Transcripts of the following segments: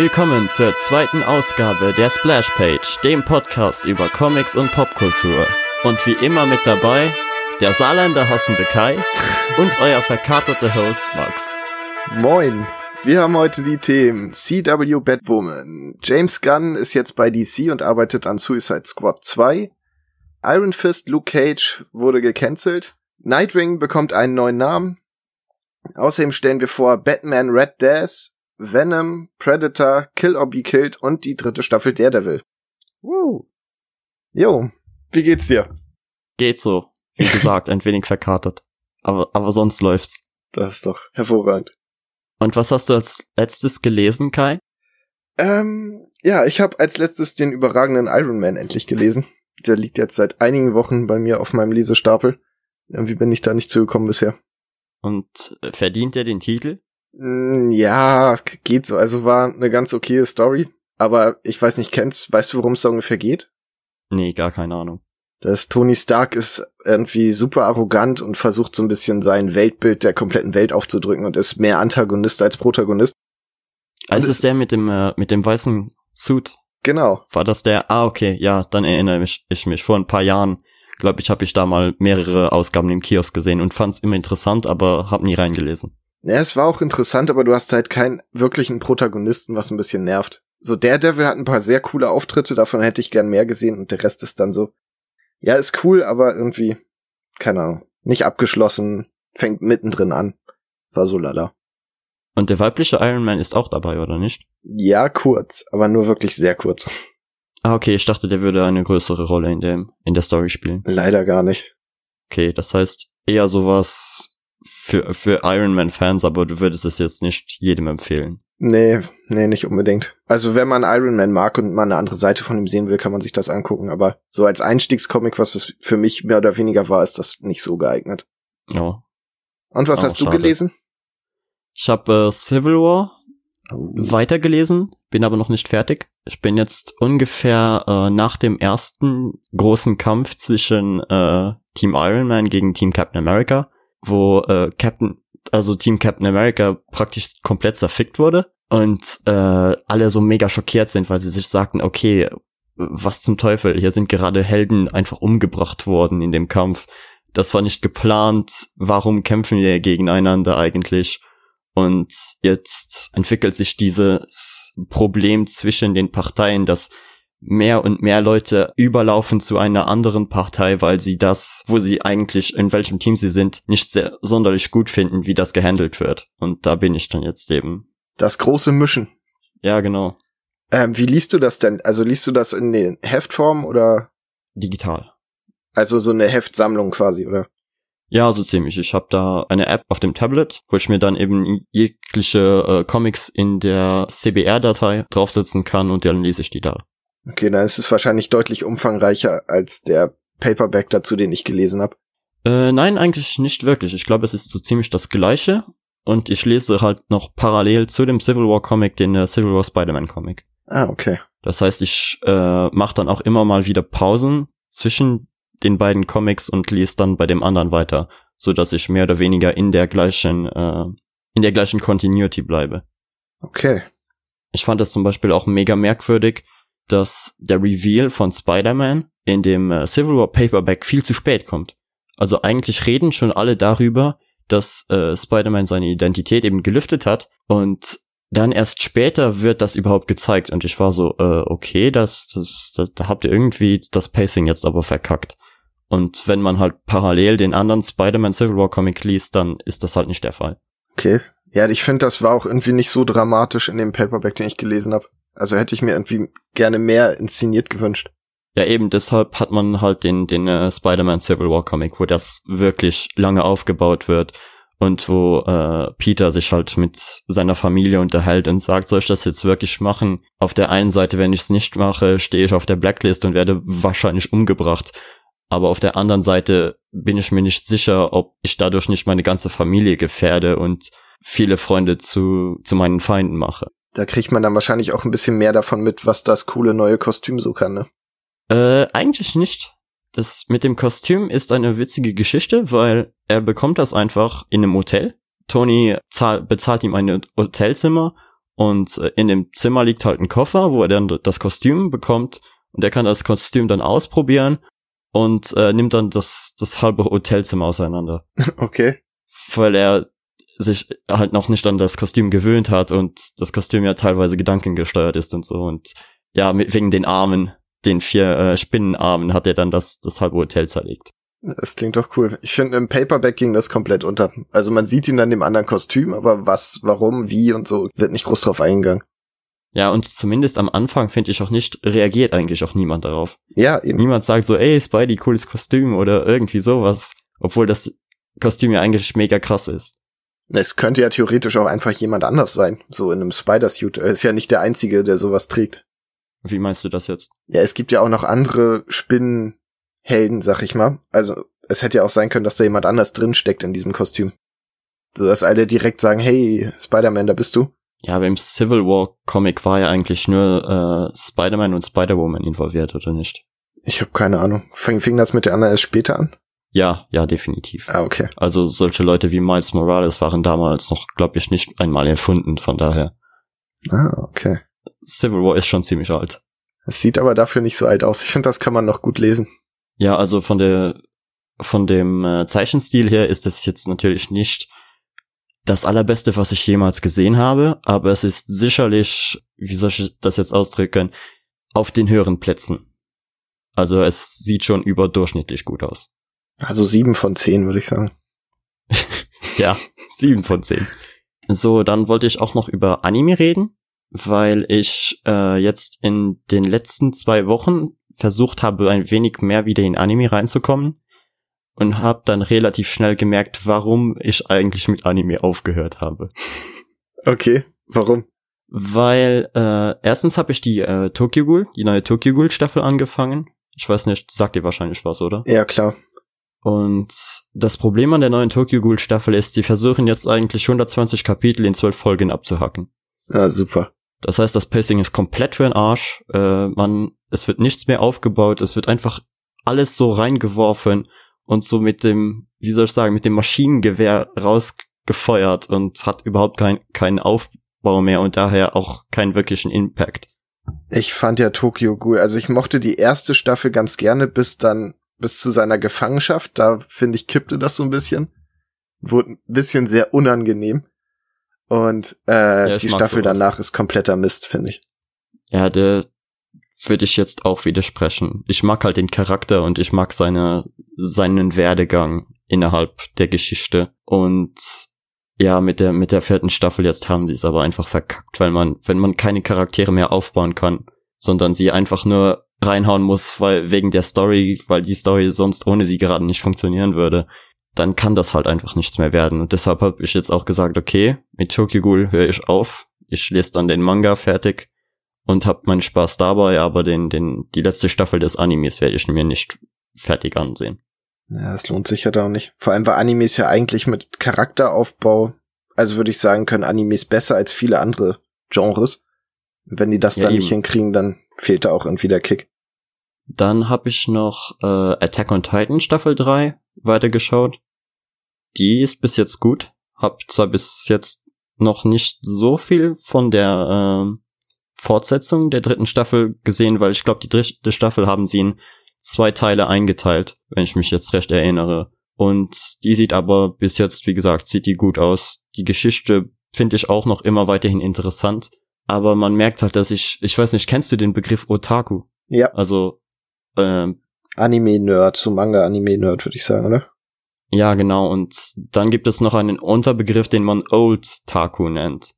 Willkommen zur zweiten Ausgabe der Splash Page, dem Podcast über Comics und Popkultur. Und wie immer mit dabei der Saarländer hassende Kai und euer verkaterter Host Max. Moin. Wir haben heute die Themen CW Batwoman. James Gunn ist jetzt bei DC und arbeitet an Suicide Squad 2. Iron Fist Luke Cage wurde gecancelt. Nightwing bekommt einen neuen Namen. Außerdem stellen wir vor Batman Red Death, Venom, Predator, Kill or Be Killed und die dritte Staffel Daredevil. Woo. Jo, wie geht's dir? Geht so. Wie gesagt, ein wenig verkatert. Aber, aber sonst läuft's. Das ist doch hervorragend. Und was hast du als letztes gelesen, Kai? Ähm, ja, ich habe als letztes den überragenden Iron Man endlich gelesen. Der liegt jetzt seit einigen Wochen bei mir auf meinem Lesestapel. Irgendwie bin ich da nicht zugekommen bisher. Und verdient er den Titel? Mm, Ja, geht so. Also war eine ganz okaye Story. Aber ich weiß nicht, kennst, weißt du, worum es da ungefähr geht? Nee, gar keine Ahnung. Das Tony Stark ist irgendwie super arrogant und versucht so ein bisschen sein Weltbild der kompletten Welt aufzudrücken und ist mehr Antagonist als Protagonist. Also es- ist der mit dem, äh, mit dem weißen Suit. Genau. War das der? Ah, okay, ja, dann erinnere mich, ich mich. Vor ein paar Jahren, glaube ich, habe ich da mal mehrere Ausgaben im Kiosk gesehen und fand es immer interessant, aber habe nie reingelesen. Ja, es war auch interessant, aber du hast halt keinen wirklichen Protagonisten, was ein bisschen nervt. So Daredevil hat ein paar sehr coole Auftritte, davon hätte ich gern mehr gesehen und der Rest ist dann so, ja, ist cool, aber irgendwie, keine Ahnung, nicht abgeschlossen, fängt mittendrin an. War so lala. Und der weibliche Iron Man ist auch dabei, oder nicht? Ja, kurz, aber nur wirklich sehr kurz. Ah, okay, ich dachte, der würde eine größere Rolle in dem, in der Story spielen. Leider gar nicht. Okay, das heißt eher sowas für, für Iron Man Fans, aber du würdest es jetzt nicht jedem empfehlen. Nee, nee, nicht unbedingt. Also wenn man Iron Man mag und mal eine andere Seite von ihm sehen will, kann man sich das angucken. Aber so als Einstiegscomic, was es für mich mehr oder weniger war, ist das nicht so geeignet. Ja. Und was Oh, hast du schade. gelesen? Ich habe äh, Civil War weitergelesen, bin aber noch nicht fertig. Ich bin jetzt ungefähr äh, nach dem ersten großen Kampf zwischen äh, Team Iron Man gegen Team Captain America, wo äh, Captain, also Team Captain America praktisch komplett zerfickt wurde und äh, alle so mega schockiert sind, weil sie sich sagten, okay, was zum Teufel, hier sind gerade Helden einfach umgebracht worden in dem Kampf. Das war nicht geplant. Warum kämpfen wir gegeneinander eigentlich? Und jetzt entwickelt sich dieses Problem zwischen den Parteien, dass mehr und mehr Leute überlaufen zu einer anderen Partei, weil sie das, wo sie eigentlich, in welchem Team sie sind, nicht sehr sonderlich gut finden, wie das gehandelt wird. Und da bin ich dann jetzt eben. Das große Mischen. Ja, genau. Ähm, wie liest du das denn? Also liest du das in den Heftform oder Digital. also so eine Heftsammlung quasi, oder? Ja, so ziemlich. Ich habe da eine App auf dem Tablet, wo ich mir dann eben jegliche äh, Comics in der CBR-Datei draufsetzen kann und dann lese ich die da. Okay, dann ist es wahrscheinlich deutlich umfangreicher als der Paperback dazu, den ich gelesen habe. Äh, nein, eigentlich nicht wirklich. Ich glaube, es ist so ziemlich das gleiche. Und ich lese halt noch parallel zu dem Civil War Comic den äh, Civil War Spider-Man Comic. Ah, okay. Das heißt, ich äh, mache dann auch immer mal wieder Pausen zwischen den beiden Comics und lese dann bei dem anderen weiter, so dass ich mehr oder weniger in der gleichen äh, in der gleichen Continuity bleibe. Okay. Ich fand es zum Beispiel auch mega merkwürdig, dass der Reveal von Spider-Man in dem äh, Civil War Paperback viel zu spät kommt. Also eigentlich reden schon alle darüber, dass äh, Spider-Man seine Identität eben gelüftet hat und dann erst später wird das überhaupt gezeigt und ich war so, äh, okay, das, das, das, da habt ihr irgendwie das Pacing jetzt aber verkackt. Und wenn man halt parallel den anderen Spider-Man Civil War Comic liest, dann ist das halt nicht der Fall. Okay. Ja, ich finde, das war auch irgendwie nicht so dramatisch in dem Paperback, den ich gelesen habe. Also hätte ich mir irgendwie gerne mehr inszeniert gewünscht. Ja, eben deshalb hat man halt den, den äh, Spider-Man Civil War Comic, wo das wirklich lange aufgebaut wird und wo äh, Peter sich halt mit seiner Familie unterhält und sagt, soll ich das jetzt wirklich machen? Auf der einen Seite, wenn ich es nicht mache, stehe ich auf der Blacklist und werde wahrscheinlich umgebracht. Aber auf der anderen Seite bin ich mir nicht sicher, ob ich dadurch nicht meine ganze Familie gefährde und viele Freunde zu, zu meinen Feinden mache. Da kriegt man dann wahrscheinlich auch ein bisschen mehr davon mit, was das coole neue Kostüm so kann, ne? Äh, eigentlich nicht. Das mit dem Kostüm ist eine witzige Geschichte, weil er bekommt das einfach in einem Hotel. Tony zahl, bezahlt ihm ein Hotelzimmer Und äh, in dem Zimmer liegt halt ein Koffer, wo er dann das Kostüm bekommt und er kann das Kostüm dann ausprobieren und äh, nimmt dann das, das halbe Hotelzimmer auseinander. Okay. Weil er sich halt noch nicht an das Kostüm gewöhnt hat und das Kostüm ja teilweise gedankengesteuert ist und so und ja, mit, wegen den Armen, den vier äh, Spinnenarmen hat er dann das, das halbe Hotel zerlegt. Das klingt doch cool. Ich finde, im Paperback ging das komplett unter. Also man sieht ihn dann im anderen Kostüm, aber was, warum, wie und so wird nicht groß drauf eingegangen. Ja, und zumindest am Anfang finde ich auch nicht, reagiert eigentlich auch niemand darauf. Ja, eben. Niemand sagt so, ey, Spidey, cooles Kostüm oder irgendwie sowas, obwohl das Kostüm ja eigentlich mega krass ist. Es könnte ja theoretisch auch einfach jemand anders sein, so in einem Spider-Suit. Er ist ja nicht der Einzige, der sowas trägt. Wie meinst du das jetzt? Ja, es gibt ja auch noch andere Spinnenhelden, sag ich mal. Also es hätte ja auch sein können, dass da jemand anders drin steckt in diesem Kostüm. So dass alle direkt sagen, hey, Spider-Man, da bist du. Ja, aber im Civil War Comic war ja eigentlich nur äh, Spider-Man und Spider-Woman involviert, oder nicht? Ich habe keine Ahnung. Fing, fing das mit der anderen erst später an? Ja, ja, definitiv. Ah, okay. Also solche Leute wie Miles Morales waren damals noch, glaube ich, nicht einmal erfunden, von daher. Ah, okay. Civil War ist schon ziemlich alt. Es sieht aber dafür nicht so alt aus. Ich finde, das kann man noch gut lesen. Ja, also von der von dem äh, Zeichenstil her ist es jetzt natürlich nicht das allerbeste, was ich jemals gesehen habe, aber es ist sicherlich, wie soll ich das jetzt ausdrücken, auf den höheren Plätzen. Also es sieht schon überdurchschnittlich gut aus. Also sieben von zehn, würde ich sagen. ja, sieben von zehn. So, dann wollte ich auch noch über Anime reden, weil ich äh, jetzt in den letzten zwei Wochen versucht habe, ein wenig mehr wieder in Anime reinzukommen und habe dann relativ schnell gemerkt, warum ich eigentlich mit Anime aufgehört habe. Okay, warum? Weil äh, erstens habe ich die äh, Tokyo Ghoul, die neue Tokyo Ghoul Staffel angefangen. Ich weiß nicht, sagt ihr wahrscheinlich was, oder? Ja, klar. Und das Problem an der neuen Tokyo Ghoul Staffel ist, die versuchen jetzt eigentlich 120 Kapitel in 12 Folgen abzuhacken. Ja, super. Das heißt, das Pacing ist komplett für den Arsch. Äh, man, es wird nichts mehr aufgebaut, es wird einfach alles so reingeworfen und so mit dem, wie soll ich sagen, mit dem Maschinengewehr rausgefeuert und hat überhaupt kein, keinen Aufbau mehr und daher auch keinen wirklichen Impact. Ich fand ja Tokyo Ghoul, also ich mochte die erste Staffel ganz gerne, bis dann, bis zu seiner Gefangenschaft, da finde ich kippte das so ein bisschen. Wurde ein bisschen sehr unangenehm. Und äh, ja, die Staffel sowas. danach ist kompletter Mist, finde ich. Ja, der, würde ich jetzt auch widersprechen. Ich mag halt den Charakter und ich mag seine, seinen Werdegang innerhalb der Geschichte. Und ja, mit der, mit der vierten Staffel jetzt haben sie es aber einfach verkackt, weil man, wenn man keine Charaktere mehr aufbauen kann, sondern sie einfach nur reinhauen muss, weil wegen der Story, weil die Story sonst ohne sie gerade nicht funktionieren würde, dann kann das halt einfach nichts mehr werden. Und deshalb habe ich jetzt auch gesagt, okay, mit Tokyo Ghoul höre ich auf. Ich lese dann den Manga fertig und hab meinen Spaß dabei, aber den, den, die letzte Staffel des Animes werde ich mir nicht fertig ansehen. Ja, das lohnt sich ja da auch nicht. Vor allem, weil Animes ja eigentlich mit Charakteraufbau, also würde ich sagen, können Animes besser als viele andere Genres. wenn die das ja, dann eben. nicht hinkriegen, dann fehlt da auch irgendwie der Kick. Dann habe ich noch äh, Attack on Titan Staffel 3 weitergeschaut. Die ist bis jetzt gut. Hab zwar bis jetzt noch nicht so viel von der äh, Fortsetzung der dritten Staffel gesehen, weil ich glaube, die dritte Staffel haben sie in zwei Teile eingeteilt, wenn ich mich jetzt recht erinnere. Und die sieht aber bis jetzt, wie gesagt, sieht die gut aus. Die Geschichte finde ich auch noch immer weiterhin interessant. Aber man merkt halt, dass ich, ich weiß nicht, kennst du den Begriff Otaku? Ja. Also, ähm, Anime-Nerd, so Manga-Anime-Nerd, würde ich sagen, oder? Ja, genau. Und dann gibt es noch einen Unterbegriff, den man Old Taku nennt.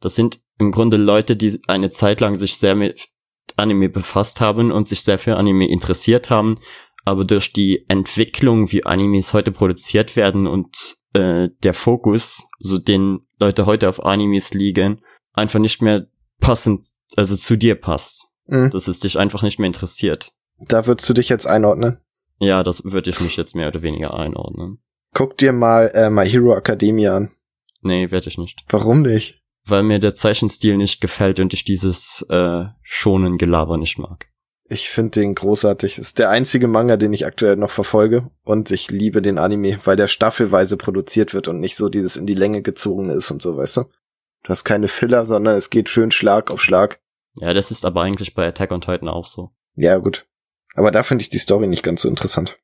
Das sind im Grunde Leute, die eine Zeit lang sich sehr mit Anime befasst haben und sich sehr für Anime interessiert haben, aber durch die Entwicklung, wie Animes heute produziert werden und äh, der Fokus, so den Leute heute auf Animes liegen, einfach nicht mehr passend, also zu dir passt. Mhm. Dass es dich einfach nicht mehr interessiert. Da würdest du dich jetzt einordnen? Ja, das würde ich mich jetzt mehr oder weniger einordnen. Guck dir mal äh, My Hero Academia an. Nee, werde ich nicht. Warum nicht? weil mir der Zeichenstil nicht gefällt und ich dieses äh, schonen Gelaber nicht mag. Ich finde den großartig. Ist der einzige Manga, den ich aktuell noch verfolge und ich liebe den Anime, weil der staffelweise produziert wird und nicht so dieses in die Länge gezogen ist und so, weißt du? Du hast keine Filler, sondern es geht schön Schlag auf Schlag. Ja, das ist aber eigentlich bei Attack on Titan auch so. Ja, gut. Aber da finde ich die Story nicht ganz so interessant.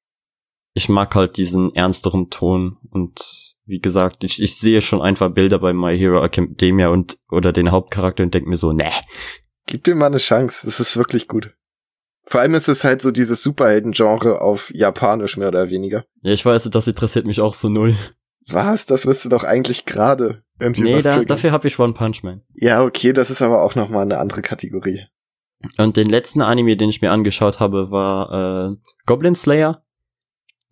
Ich mag halt diesen ernsteren Ton und wie gesagt, ich, ich sehe schon einfach Bilder bei My Hero Academia und oder den Hauptcharakter und denke mir so, ne. Gib dir mal eine Chance, es ist wirklich gut. Vor allem ist es halt so dieses Superhelden-Genre auf Japanisch mehr oder weniger. Ja, ich weiß, das interessiert mich auch so null. Was? Das wirst du doch eigentlich gerade irgendwie Nee, da, dafür habe ich One Punch Man. Ja, okay, das ist aber auch nochmal eine andere Kategorie. Und den letzten Anime, den ich mir angeschaut habe, war äh, Goblin Slayer,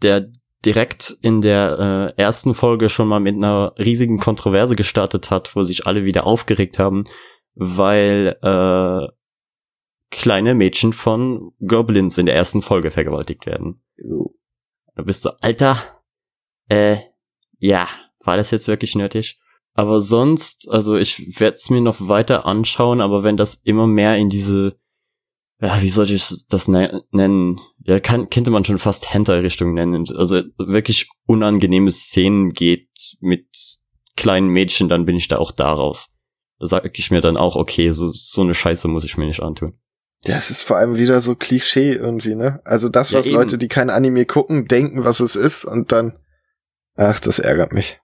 der direkt in der äh, ersten Folge schon mal mit einer riesigen Kontroverse gestartet hat, wo sich alle wieder aufgeregt haben, weil äh, kleine Mädchen von Goblins in der ersten Folge vergewaltigt werden. Da bist du, Alter, äh, ja, war das jetzt wirklich nötig? Aber sonst, also ich werde es mir noch weiter anschauen, aber wenn das immer mehr in diese, ja, wie soll ich das ne nennen? Ja, kann, könnte man schon fast Hentai-Richtung nennen. Also wirklich unangenehme Szenen geht mit kleinen Mädchen, dann bin ich da auch daraus. Da sage ich mir dann auch, okay, so, so eine Scheiße muss ich mir nicht antun. Das ist vor allem wieder so Klischee irgendwie, ne? Also das, was ja, Leute, die kein Anime gucken, denken, was es ist und dann, ach, das ärgert mich.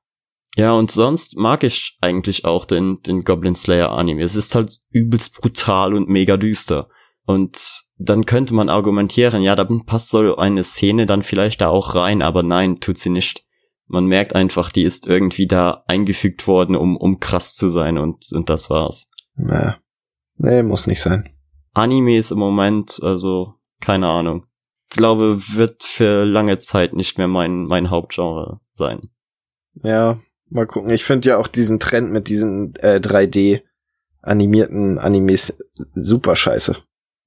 Ja, und sonst mag ich eigentlich auch den, den Goblin Slayer Anime. Es ist halt übelst brutal und mega düster. Und dann könnte man argumentieren, ja, da passt so eine Szene dann vielleicht da auch rein, aber nein, tut sie nicht. Man merkt einfach, die ist irgendwie da eingefügt worden, um, um krass zu sein und, und das war's. Naja. Nee, muss nicht sein. Animes im Moment, also keine Ahnung. Glaube, wird für lange Zeit nicht mehr mein, mein Hauptgenre sein. Ja, mal gucken. Ich finde ja auch diesen Trend mit diesen äh, 3D animierten Animes super scheiße.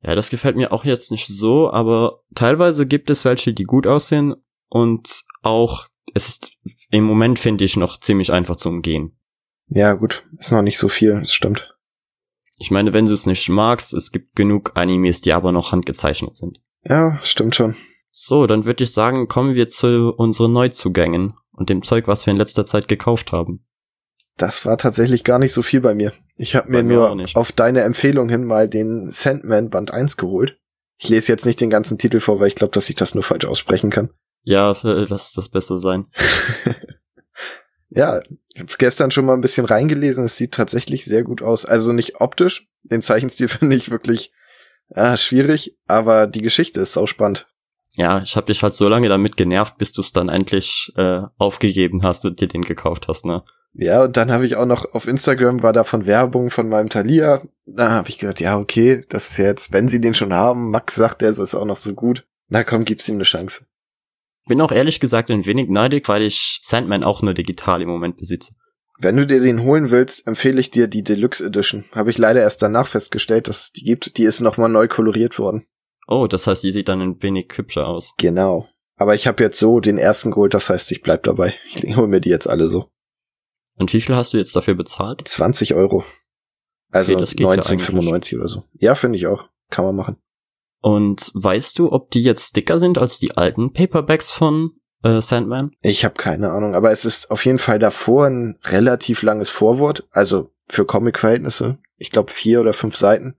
Ja, das gefällt mir auch jetzt nicht so, aber teilweise gibt es welche, die gut aussehen und auch es ist im Moment finde ich noch ziemlich einfach zu umgehen. Ja, gut, ist noch nicht so viel, das stimmt. Ich meine, wenn du es nicht magst, es gibt genug Animes, die aber noch handgezeichnet sind. Ja, stimmt schon. So, dann würde ich sagen, kommen wir zu unseren Neuzugängen und dem Zeug, was wir in letzter Zeit gekauft haben. Das war tatsächlich gar nicht so viel bei mir. Ich habe mir, mir nur auf deine Empfehlung hin mal den Sandman Band 1 geholt. Ich lese jetzt nicht den ganzen Titel vor, weil ich glaube, dass ich das nur falsch aussprechen kann. Ja, lass das besser sein. Ja, ich habe gestern schon mal ein bisschen reingelesen. Es sieht tatsächlich sehr gut aus. Also nicht optisch. Den Zeichenstil finde ich wirklich äh, schwierig, aber die Geschichte ist auch spannend. Ja, ich habe dich halt so lange damit genervt, bis du es dann endlich äh, aufgegeben hast und dir den gekauft hast, ne? Ja, und dann habe ich auch noch auf Instagram war da von Werbung von meinem Thalia. Da habe ich gedacht, ja, okay, das ist jetzt, wenn sie den schon haben, Max sagt, der ist auch noch so gut. Na komm, gib's ihm eine Chance. Bin auch ehrlich gesagt ein wenig neidig, weil ich Sandman auch nur digital im Moment besitze. Wenn du dir den holen willst, empfehle ich dir die Deluxe Edition. Habe ich leider erst danach festgestellt, dass es die gibt. Die ist nochmal neu koloriert worden. Oh, das heißt, die sieht dann ein wenig hübscher aus. Genau. Aber ich habe jetzt so den ersten geholt, das heißt, ich bleib dabei. Ich hole mir die jetzt alle so. Und wie viel hast du jetzt dafür bezahlt? 20 Euro. Also okay, 1995 ja oder so. Ja, finde ich auch. Kann man machen. Und weißt du, ob die jetzt dicker sind als die alten Paperbacks von äh, Sandman? Ich habe keine Ahnung, aber es ist auf jeden Fall davor ein relativ langes Vorwort, also für Comic-Verhältnisse. Ich glaube vier oder fünf Seiten.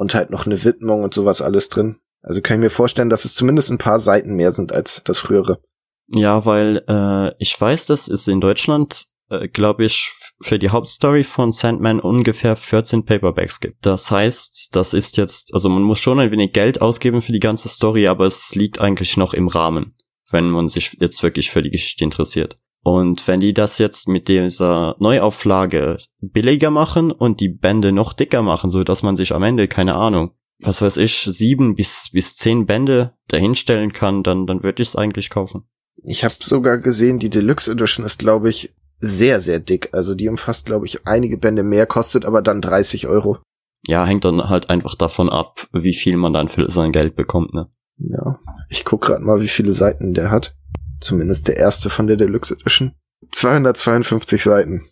Und halt noch eine Widmung und sowas alles drin. Also kann ich mir vorstellen, dass es zumindest ein paar Seiten mehr sind als das frühere. Ja, weil äh, ich weiß, dass es in Deutschland, äh, glaube ich, für die Hauptstory von Sandman ungefähr 14 Paperbacks gibt. Das heißt, das ist jetzt, also man muss schon ein wenig Geld ausgeben für die ganze Story, aber es liegt eigentlich noch im Rahmen, wenn man sich jetzt wirklich für die Geschichte interessiert. Und wenn die das jetzt mit dieser Neuauflage billiger machen und die Bände noch dicker machen, so dass man sich am Ende, keine Ahnung, was weiß ich, sieben bis, bis zehn Bände dahinstellen kann, dann, dann würde ich es eigentlich kaufen. Ich habe sogar gesehen, die Deluxe Edition ist, glaube ich, sehr, sehr dick. Also die umfasst, glaube ich, einige Bände mehr, kostet aber dann 30 Euro. Ja, hängt dann halt einfach davon ab, wie viel man dann für sein Geld bekommt, ne? Ja, ich guck gerade mal, wie viele Seiten der hat. Zumindest der erste von der Deluxe Edition. 252 Seiten.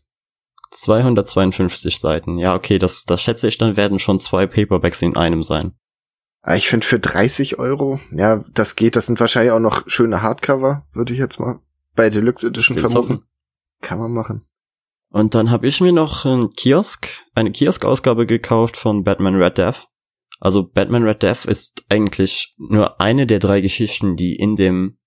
252 Seiten. Ja, okay, das, das schätze ich, dann werden schon zwei Paperbacks in einem sein. Ah, ich finde für 30 Euro, ja, das geht. Das sind wahrscheinlich auch noch schöne Hardcover, würde ich jetzt mal bei Deluxe Edition vermuten. Hoffen. Kann man machen. Und dann habe ich mir noch einen Kiosk, eine Kiosk-Ausgabe gekauft von Batman Red Death. Also Batman Red Death ist eigentlich nur eine der drei Geschichten, die in dem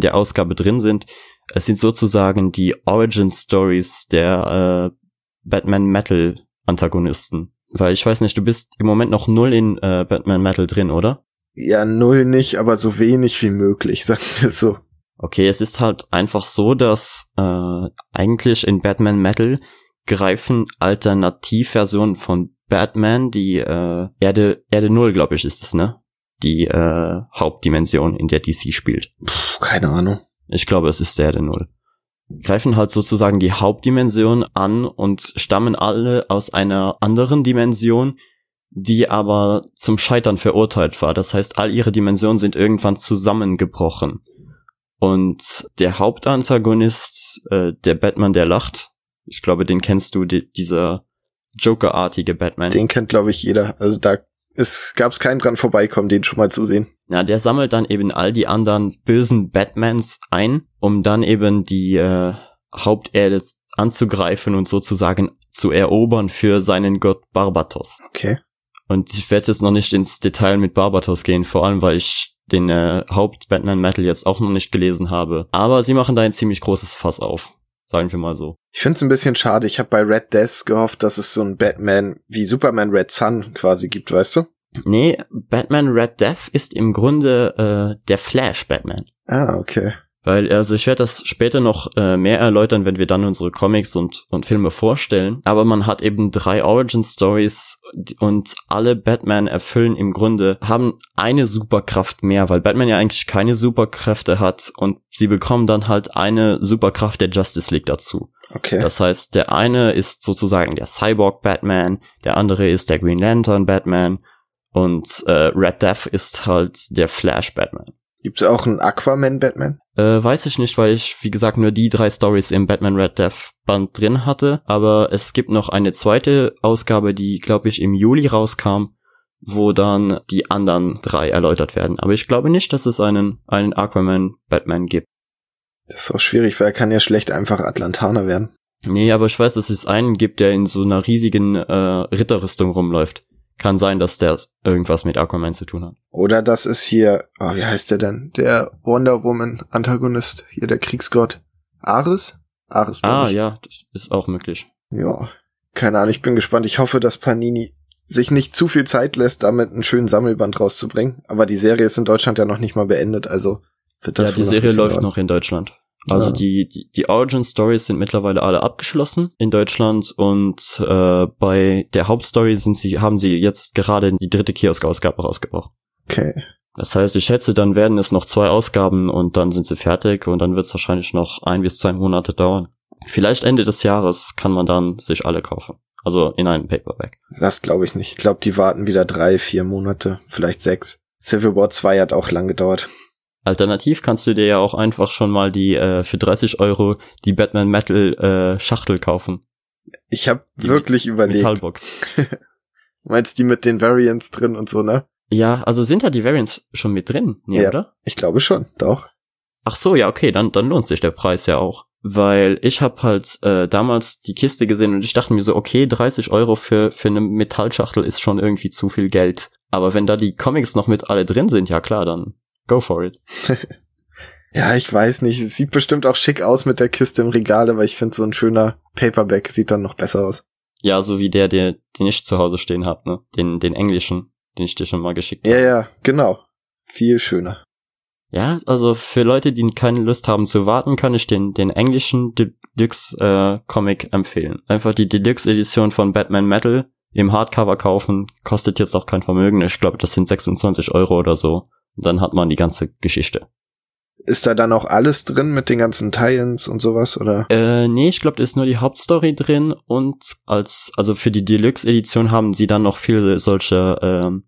der Ausgabe drin sind. Es sind sozusagen die Origin Stories der äh, Batman Metal Antagonisten. Weil ich weiß nicht, du bist im Moment noch null in äh, Batman Metal drin, oder? Ja, null nicht, aber so wenig wie möglich, sagen wir so. Okay, es ist halt einfach so, dass äh, eigentlich in Batman Metal greifen Alternativversionen von Batman, die äh, Erde Erde Null, glaube ich, ist es, ne? Die äh, Hauptdimension, in der DC spielt. Puh, keine Ahnung. Ich glaube, es ist der Erde Null. Greifen halt sozusagen die Hauptdimension an und stammen alle aus einer anderen Dimension, die aber zum Scheitern verurteilt war. Das heißt, all ihre Dimensionen sind irgendwann zusammengebrochen. Und der Hauptantagonist, äh, der Batman, der lacht, ich glaube, den kennst du, die, dieser Joker-artige Batman. Den kennt, glaube ich, jeder. Also da es gab es keinen dran vorbeikommen, den schon mal zu sehen. Ja, der sammelt dann eben all die anderen bösen Batmans ein, um dann eben die äh, Haupterde anzugreifen und sozusagen zu erobern für seinen Gott Barbatos. Okay. Und ich werde jetzt noch nicht ins Detail mit Barbatos gehen, vor allem weil ich den äh, Haupt-Batman Metal jetzt auch noch nicht gelesen habe. Aber sie machen da ein ziemlich großes Fass auf. Sagen wir mal so. Ich finde es ein bisschen schade. Ich habe bei Red Death gehofft, dass es so ein Batman wie Superman Red Sun quasi gibt, weißt du? Nee, Batman Red Death ist im Grunde äh, der Flash Batman. Ah, okay. Weil, also ich werde das später noch äh, mehr erläutern, wenn wir dann unsere Comics und, und Filme vorstellen. Aber man hat eben drei Origin Stories und alle Batman erfüllen im Grunde, haben eine Superkraft mehr, weil Batman ja eigentlich keine Superkräfte hat und sie bekommen dann halt eine Superkraft der Justice League dazu. Okay. Das heißt, der eine ist sozusagen der Cyborg Batman, der andere ist der Green Lantern Batman und äh, Red Death ist halt der Flash Batman. Gibt's auch einen Aquaman Batman? Äh, weiß ich nicht, weil ich, wie gesagt, nur die drei Stories im Batman Red Death Band drin hatte. Aber es gibt noch eine zweite Ausgabe, die, glaube ich, im Juli rauskam, wo dann die anderen drei erläutert werden. Aber ich glaube nicht, dass es einen, einen Aquaman Batman gibt. Das ist auch schwierig, weil er kann ja schlecht einfach Atlantaner werden. Nee, aber ich weiß, dass es einen gibt, der in so einer riesigen äh, Ritterrüstung rumläuft. Kann sein, dass der irgendwas mit Aquaman zu tun hat. Oder das ist hier, oh, wie heißt der denn? Der Wonder Woman Antagonist, hier der Kriegsgott. Ares? Ares. Ah, ich. ja, das ist auch möglich. Ja, keine Ahnung, ich bin gespannt. Ich hoffe, dass Panini sich nicht zu viel Zeit lässt, damit einen schönen Sammelband rauszubringen. Aber die Serie ist in Deutschland ja noch nicht mal beendet, also wird das Ja, die Serie läuft dauern. noch in Deutschland. Also ja. die, die, die Origin Stories sind mittlerweile alle abgeschlossen in Deutschland und äh, bei der Hauptstory sind sie, haben sie jetzt gerade die dritte Kiosk-Ausgabe rausgebracht. Okay. Das heißt, ich schätze, dann werden es noch zwei Ausgaben und dann sind sie fertig und dann wird es wahrscheinlich noch ein bis zwei Monate dauern. Vielleicht Ende des Jahres kann man dann sich alle kaufen. Also in einem Paperback. Das glaube ich nicht. Ich glaube, die warten wieder drei, vier Monate, vielleicht sechs. Civil War 2 hat auch lang gedauert. Alternativ kannst du dir ja auch einfach schon mal die äh, für 30 Euro die Batman Metal äh, Schachtel kaufen. Ich habe wirklich überlegt. Metallbox. Meinst die mit den Variants drin und so, ne? Ja, also sind da die Variants schon mit drin, nee, ja, oder? Ich glaube schon, doch. Ach so, ja, okay, dann dann lohnt sich der Preis ja auch, weil ich habe halt äh, damals die Kiste gesehen und ich dachte mir so, okay, 30 Euro für für eine Metallschachtel ist schon irgendwie zu viel Geld. Aber wenn da die Comics noch mit alle drin sind, ja klar, dann Go for it. ja, ich weiß nicht. Es sieht bestimmt auch schick aus mit der Kiste im Regal, aber ich finde so ein schöner Paperback sieht dann noch besser aus. Ja, so wie der, der den ich zu Hause stehen hab, ne? Den, den englischen, den ich dir schon mal geschickt habe. Ja, ja, genau. Viel schöner. Ja, also für Leute, die keine Lust haben zu warten, kann ich den, den englischen Deluxe äh, Comic empfehlen. Einfach die Deluxe Edition von Batman Metal im Hardcover kaufen, kostet jetzt auch kein Vermögen. Ich glaube, das sind 26 Euro oder so. Und dann hat man die ganze Geschichte. Ist da dann auch alles drin mit den ganzen Tie-ins und sowas, oder? Äh, nee, ich glaube, da ist nur die Hauptstory drin und als, also für die Deluxe-Edition haben sie dann noch viele solche ähm,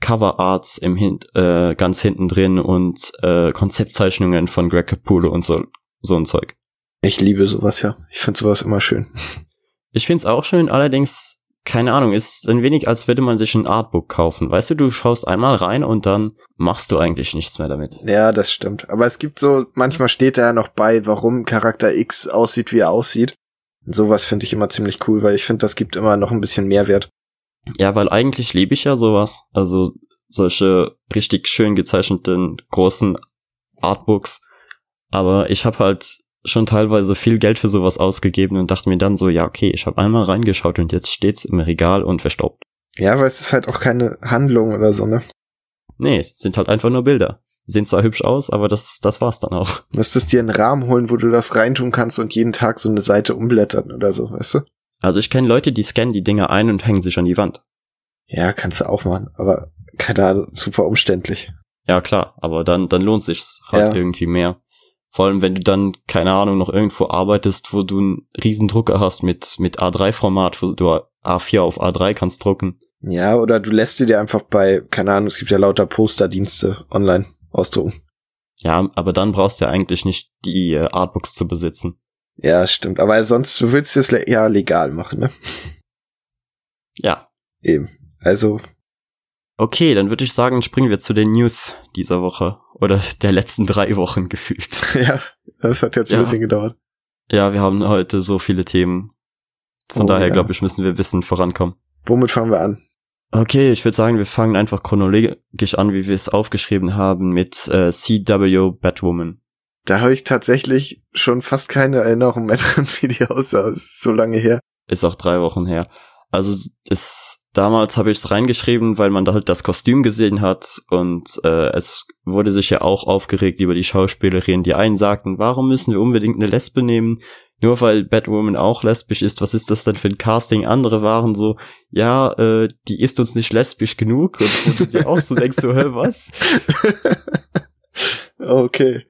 Cover-Arts im Hin äh, ganz hinten drin und äh, Konzeptzeichnungen von Greg Capullo und so, so ein Zeug. Ich liebe sowas, ja. Ich finde sowas immer schön. Ich find's auch schön, allerdings keine Ahnung, ist ein wenig, als würde man sich ein Artbook kaufen. Weißt du, du schaust einmal rein und dann machst du eigentlich nichts mehr damit. Ja, das stimmt. Aber es gibt so, manchmal steht da ja noch bei, warum Charakter X aussieht, wie er aussieht. Und sowas finde ich immer ziemlich cool, weil ich finde, das gibt immer noch ein bisschen Mehrwert. Ja, weil eigentlich liebe ich ja sowas. Also solche richtig schön gezeichneten großen Artbooks. Aber ich habe halt schon teilweise viel Geld für sowas ausgegeben und dachte mir dann so, ja, okay, ich habe einmal reingeschaut und jetzt steht's im Regal und verstaubt. Ja, aber es ist halt auch keine Handlung oder so, ne? Nee, sind halt einfach nur Bilder. Sehen zwar hübsch aus, aber das, das war's dann auch. Müsstest dir einen Rahmen holen, wo du das reintun kannst und jeden Tag so eine Seite umblättern oder so, weißt du? Also ich kenne Leute, die scannen die Dinger ein und hängen sich an die Wand. Ja, kannst du auch machen, aber keine Ahnung, super umständlich. Ja, klar, aber dann, dann lohnt sich's halt Ja. irgendwie mehr. Vor allem, wenn du dann, keine Ahnung, noch irgendwo arbeitest, wo du einen riesen Drucker hast mit, mit A3-Format, wo du A4 auf A3 kannst drucken. Ja, oder du lässt sie dir einfach bei, keine Ahnung, es gibt ja lauter Posterdienste online ausdrucken. Ja, aber dann brauchst du ja eigentlich nicht die äh, Artbooks zu besitzen. Ja, stimmt. Aber sonst, du willst es le ja legal machen, ne? Ja. Eben. Also, Okay, dann würde ich sagen, springen wir zu den News dieser Woche. Oder der letzten drei Wochen gefühlt. ja, das hat jetzt ein Ja. bisschen gedauert. Ja, wir haben heute so viele Themen. Von Oh, daher, ja. glaube ich, müssen wir wissen vorankommen. Womit fangen wir an? Okay, ich würde sagen, wir fangen einfach chronologisch an, wie wir es aufgeschrieben haben, mit äh, CW Batwoman. Da habe ich tatsächlich schon fast keine Erinnerung mehr dran, wie die aussah. Ist so lange her. Ist auch drei Wochen her. Also es, damals habe ich es reingeschrieben, weil man da halt das Kostüm gesehen hat und äh, es wurde sich ja auch aufgeregt über die Schauspielerin, die einen sagten, warum müssen wir unbedingt eine Lesbe nehmen? Nur weil Batwoman auch lesbisch ist, was ist das denn für ein Casting? Andere waren so, ja, äh, die ist uns nicht lesbisch genug und wo du dir auch so denkst, so, hä, was? okay.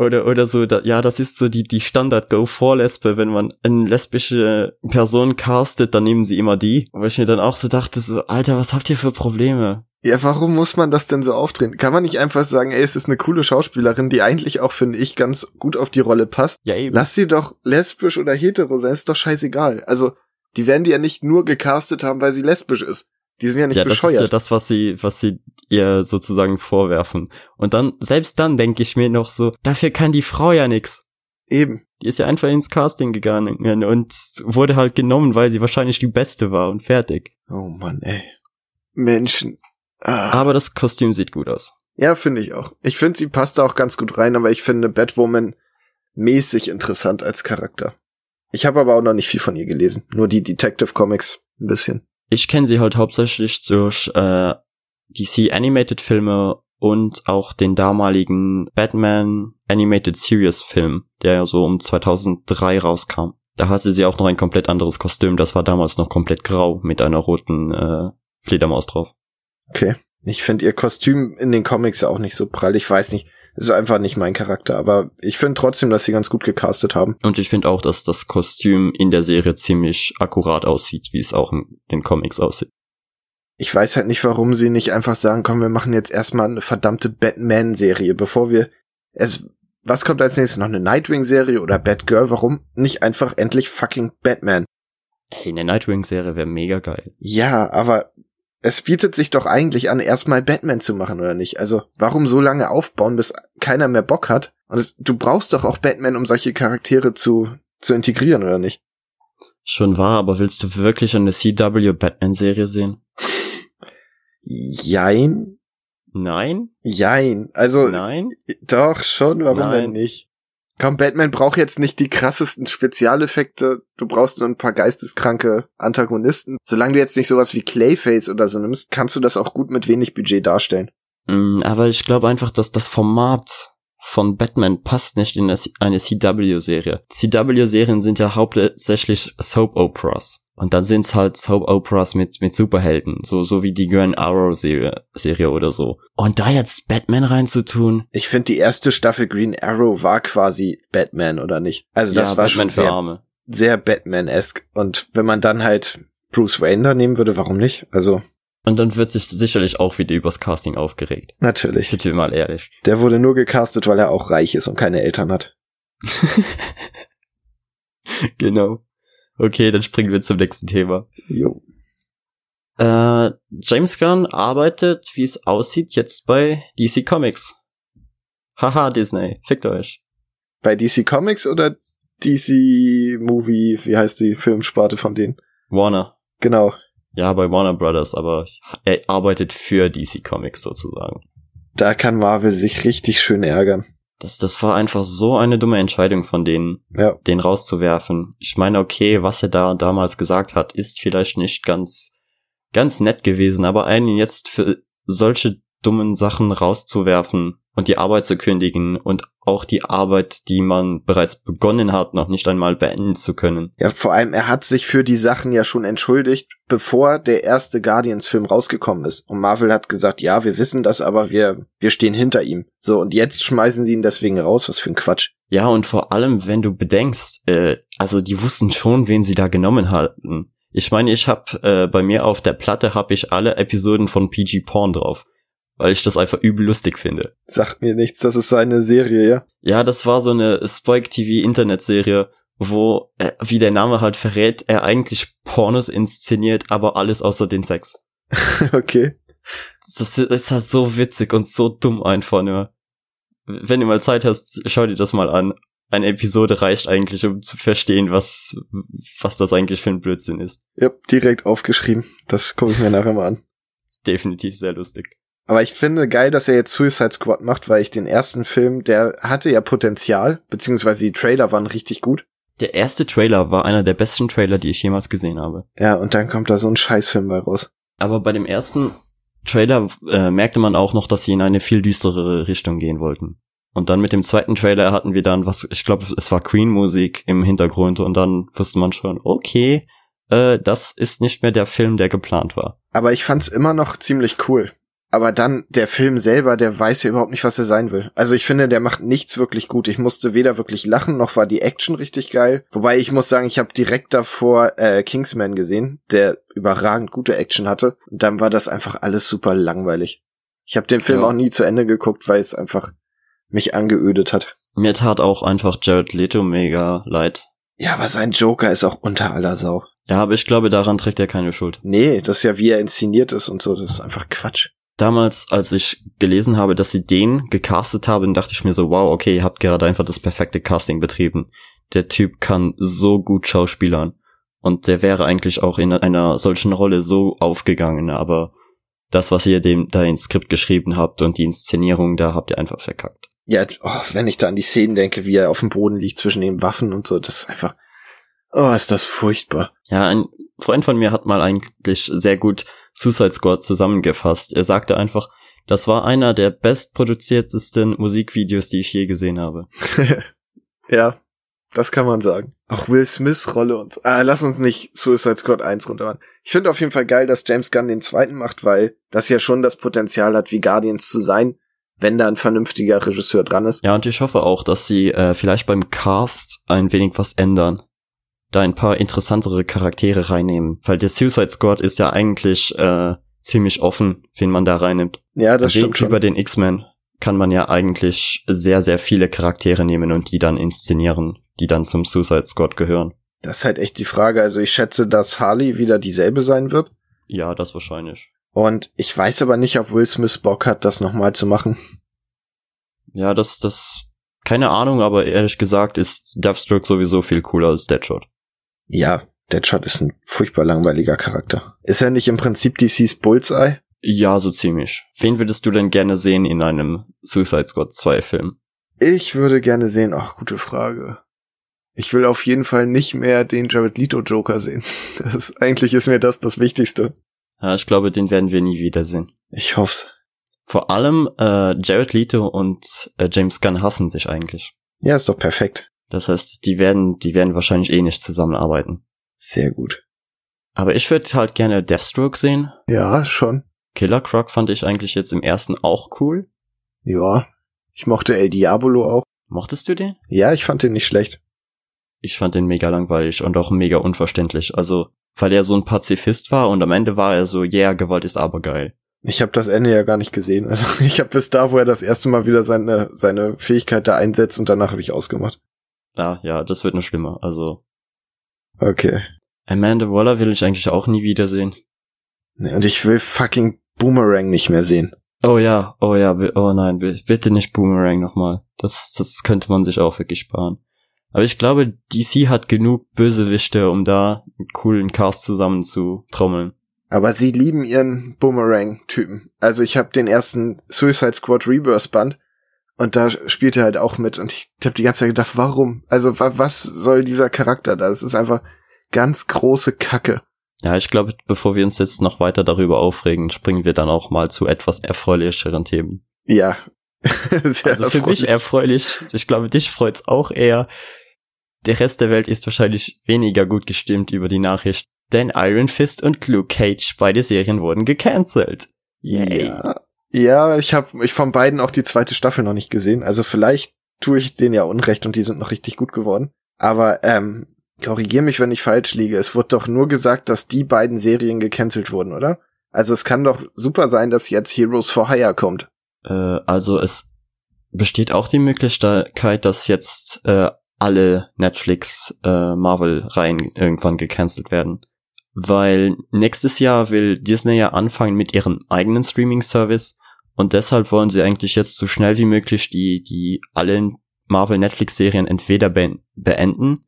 Oder, oder so, da, ja, das ist so die, die Standard-Go-For-Lesbe. Wenn man eine lesbische Person castet, dann nehmen sie immer die. Wo ich mir dann auch so dachte, so, Alter, was habt ihr für Probleme? Ja, warum muss man das denn so aufdrehen? Kann man nicht einfach sagen, ey, es ist eine coole Schauspielerin, die eigentlich auch, finde ich, ganz gut auf die Rolle passt? Ja, eben. Lass sie doch lesbisch oder hetero sein, ist doch scheißegal. Also, die werden die ja nicht nur gecastet haben, weil sie lesbisch ist. Die sind ja nicht ja, das ist ja bescheuert. das, was sie, was sie ihr sozusagen vorwerfen. Und dann, selbst dann denke ich mir noch so, dafür kann die Frau ja nix. Eben. Die ist ja einfach ins Casting gegangen und wurde halt genommen, weil sie wahrscheinlich die Beste war und fertig. Oh Mann, ey. Menschen. Ah. Aber das Kostüm sieht gut aus. Ja, finde ich auch. Ich finde, sie passt da auch ganz gut rein, aber ich finde Batwoman mäßig interessant als Charakter. Ich habe aber auch noch nicht viel von ihr gelesen. Nur die Detective Comics ein bisschen. Ich kenne sie halt hauptsächlich durch äh, DC Animated Filme und auch den damaligen Batman Animated Series Film, der ja so um 2003 rauskam. Da hatte sie auch noch ein komplett anderes Kostüm. Das war damals noch komplett grau mit einer roten äh, Fledermaus drauf. Okay. Ich finde ihr Kostüm in den Comics auch nicht so prall. Ich weiß nicht. Ist einfach nicht mein Charakter. Aber ich finde trotzdem, dass sie ganz gut gecastet haben. Und ich finde auch, dass das Kostüm in der Serie ziemlich akkurat aussieht, wie es auch in den Comics aussieht. Ich weiß halt nicht, warum sie nicht einfach sagen, komm, wir machen jetzt erstmal eine verdammte Batman-Serie, bevor wir es, was kommt als nächstes? Noch eine Nightwing-Serie oder Batgirl? Warum nicht einfach endlich fucking Batman? Hey, eine Nightwing-Serie wäre mega geil. Ja, aber es bietet sich doch eigentlich an, erstmal Batman zu machen, oder nicht? Also, warum so lange aufbauen, bis keiner mehr Bock hat? Und es, du brauchst doch auch Batman, um solche Charaktere zu, zu integrieren, oder nicht? Schon wahr, aber willst du wirklich eine CW Batman-Serie sehen? Jein? Nein? Jein. Also, Nein? doch, schon, warum Nein. denn nicht? Komm, Batman braucht jetzt nicht die krassesten Spezialeffekte. Du brauchst nur ein paar geisteskranke Antagonisten. Solange du jetzt nicht sowas wie Clayface oder so nimmst, kannst du das auch gut mit wenig Budget darstellen. Mm, Aber ich glaube einfach, dass das Format von Batman passt nicht in eine CW-Serie. CW-Serien sind ja hauptsächlich Soap-Operas. Und dann sind's halt Soap-Operas mit, mit Superhelden. So, so wie die Green Arrow-Serie Serie oder so. Und da jetzt Batman reinzutun, Ich finde, die erste Staffel Green Arrow war quasi Batman, oder nicht? Also das ja, war Batman schon sehr, Arme. sehr Batman-esque. Und wenn man dann halt Bruce Wayne da nehmen würde, warum nicht? Also, Und dann wird sich sicherlich auch wieder übers Casting aufgeregt. natürlich. Sind wir mal ehrlich. Der wurde nur gecastet, weil er auch reich ist und keine Eltern hat. genau. Okay, dann springen wir zum nächsten Thema. Jo. Äh, James Gunn arbeitet, wie es aussieht, jetzt bei DC Comics. Haha, Disney, fickt euch. Bei DC Comics oder DC Movie, wie heißt die Filmsparte von denen? Warner. Genau. Ja, bei Warner Brothers, aber er arbeitet für DC Comics sozusagen. Da kann Marvel sich richtig schön ärgern. Das, das war einfach so eine dumme Entscheidung von denen, Ja. den rauszuwerfen. Ich meine, okay, was er da damals gesagt hat, ist vielleicht nicht ganz, ganz nett gewesen, aber einen jetzt für solche dummen Sachen rauszuwerfen und die Arbeit zu kündigen und auch die Arbeit, die man bereits begonnen hat, noch nicht einmal beenden zu können. Ja, vor allem, er hat sich für die Sachen ja schon entschuldigt, bevor der erste Guardians-Film rausgekommen ist. Und Marvel hat gesagt, ja, wir wissen das, aber wir, wir stehen hinter ihm. So, und jetzt schmeißen sie ihn deswegen raus. Was für ein Quatsch. Ja, und vor allem, wenn du bedenkst, äh, also die wussten schon, wen sie da genommen hatten. Ich meine, ich habe äh, bei mir auf der Platte habe ich alle Episoden von PG Porn drauf, weil ich das einfach übel lustig finde. Sagt mir nichts, das ist seine Serie, ja? Ja, das war so eine Spike TV Internetserie, wo, äh, wie der Name halt verrät, er eigentlich Pornos inszeniert, aber alles außer den Sex. okay. Das ist halt so witzig und so dumm einfach nur. Wenn du mal Zeit hast, schau dir das mal an. Eine Episode reicht eigentlich, um zu verstehen, was, was das eigentlich für ein Blödsinn ist. Ja, direkt aufgeschrieben. Das gucke ich mir nachher mal an. Ist definitiv sehr lustig. Aber ich finde geil, dass er jetzt Suicide Squad macht, weil ich den ersten Film, der hatte ja Potenzial, beziehungsweise die Trailer waren richtig gut. Der erste Trailer war einer der besten Trailer, die ich jemals gesehen habe. Ja, und dann kommt da so ein Scheißfilm bei raus. Aber bei dem ersten Trailer äh, merkte man auch noch, dass sie in eine viel düsterere Richtung gehen wollten. Und dann mit dem zweiten Trailer hatten wir dann was, ich glaube, es war Queen-Musik im Hintergrund und dann wusste man schon, okay, äh, das ist nicht mehr der Film, der geplant war. Aber ich fand's immer noch ziemlich cool. Aber dann der Film selber, der weiß ja überhaupt nicht, was er sein will. Also ich finde, der macht nichts wirklich gut. Ich musste weder wirklich lachen, noch war die Action richtig geil. Wobei ich muss sagen, ich habe direkt davor äh, Kingsman gesehen, der überragend gute Action hatte. Und dann war das einfach alles super langweilig. Ich habe den Film Ja. auch nie zu Ende geguckt, weil es einfach mich angeödet hat. Mir tat auch einfach Jared Leto mega leid. Ja, aber sein Joker ist auch unter aller Sau. Ja, aber ich glaube, daran trägt er keine Schuld. Nee, das ist ja wie er inszeniert ist und so, das ist einfach Quatsch. Damals, als ich gelesen habe, dass sie den gecastet haben, dachte ich mir so, wow, okay, ihr habt gerade einfach das perfekte Casting betrieben. Der Typ kann so gut schauspielern. Und der wäre eigentlich auch in einer solchen Rolle so aufgegangen, aber das, was ihr dem da ins Skript geschrieben habt und die Inszenierung, da habt ihr einfach verkackt. Ja, oh, wenn ich da an die Szenen denke, wie er auf dem Boden liegt zwischen den Waffen und so, das ist einfach, oh, ist das furchtbar. Ja, ein Freund von mir hat mal eigentlich sehr gut Suicide Squad zusammengefasst. Er sagte einfach, das war einer der bestproduziertesten Musikvideos, die ich je gesehen habe. ja, das kann man sagen. Auch Will Smiths Rolle und so. Ah, lass uns nicht Suicide Squad 1 runtermachen. Ich finde auf jeden Fall geil, dass James Gunn den zweiten macht, weil das ja schon das Potenzial hat, wie Guardians zu sein, wenn da ein vernünftiger Regisseur dran ist. Ja, und ich hoffe auch, dass sie äh, vielleicht beim Cast ein wenig was ändern. Da ein paar interessantere Charaktere reinnehmen. Weil der Suicide Squad ist ja eigentlich äh, ziemlich offen, wen man da reinnimmt. Ja, das Wenig stimmt schon. Über den X-Men kann man ja eigentlich sehr, sehr viele Charaktere nehmen und die dann inszenieren, die dann zum Suicide Squad gehören. Das ist halt echt die Frage. Also ich schätze, dass Harley wieder dieselbe sein wird. Ja, das wahrscheinlich. Und ich weiß aber nicht, ob Will Smith Bock hat, das nochmal zu machen. Ja, das, das, keine Ahnung, aber ehrlich gesagt ist Deathstroke sowieso viel cooler als Deadshot. Ja, Deadshot ist ein furchtbar langweiliger Charakter. Ist er nicht im Prinzip DC's Bullseye? Ja, so ziemlich. Wen würdest du denn gerne sehen in einem Suicide Squad 2 Film? Ich würde gerne sehen, ach, gute Frage. Ich will auf jeden Fall nicht mehr den Jared Leto Joker sehen. Das eigentlich ist mir das das Wichtigste. Ja, ich glaube, den werden wir nie wiedersehen. Ich hoff's. Vor allem äh, Jared Leto und äh, James Gunn hassen sich eigentlich. Ja, ist doch perfekt. Das heißt, die werden, die werden wahrscheinlich eh nicht zusammenarbeiten. Sehr gut. Aber ich würde halt gerne Deathstroke sehen. Ja, schon. Killer Croc fand ich eigentlich jetzt im ersten auch cool. Ja. Ich mochte El Diabolo auch. Mochtest du den? Ja, ich fand den nicht schlecht. Ich fand den mega langweilig und auch mega unverständlich. Also, weil er so ein Pazifist war und am Ende war er so, yeah, Gewalt ist aber geil. Ich habe das Ende ja gar nicht gesehen. Also ich habe bis da, wo er das erste Mal wieder seine, seine Fähigkeit da einsetzt und danach habe ich ausgemacht. Ah, ja, das wird nur schlimmer. Also, Okay. Amanda Waller will ich eigentlich auch nie wiedersehen. Nee, Und ich will fucking Boomerang nicht mehr sehen. Oh ja, oh ja, oh nein, bi- bitte nicht Boomerang nochmal. Das, das könnte man sich auch wirklich sparen. Aber ich glaube, DC hat genug Bösewichte, um da einen coolen Cast zusammen zu trommeln. Aber sie lieben ihren Boomerang-Typen. Also ich habe den ersten Suicide Squad Rebirth Band und da spielt er halt auch mit und ich habe die ganze Zeit gedacht, warum? Also wa was soll dieser Charakter da? Es ist einfach ganz große Kacke. Ja, ich glaube, bevor wir uns jetzt noch weiter darüber aufregen, springen wir dann auch mal zu etwas erfreulicheren Themen. Ja. Sehr also für mich erfreulich. Ich glaube, dich freut's auch eher. Der Rest der Welt ist wahrscheinlich weniger gut gestimmt über die Nachricht, denn Iron Fist und Luke Cage, beide Serien wurden gecancelt. Yay. Ja, ja ich habe ich von beiden auch die zweite Staffel noch nicht gesehen. Also vielleicht tue ich denen ja Unrecht und die sind noch richtig gut geworden. Aber ähm, korrigier mich, wenn ich falsch liege. Es wurde doch nur gesagt, dass die beiden Serien gecancelt wurden, oder? Also es kann doch super sein, dass jetzt Heroes for Hire kommt. Äh, also es besteht auch die Möglichkeit, dass jetzt äh, alle Netflix äh, Marvel-Reihen irgendwann gecancelt werden weil nächstes Jahr will Disney ja anfangen mit ihrem eigenen Streaming-Service und deshalb wollen sie eigentlich jetzt so schnell wie möglich die, die allen Marvel Netflix-Serien entweder be beenden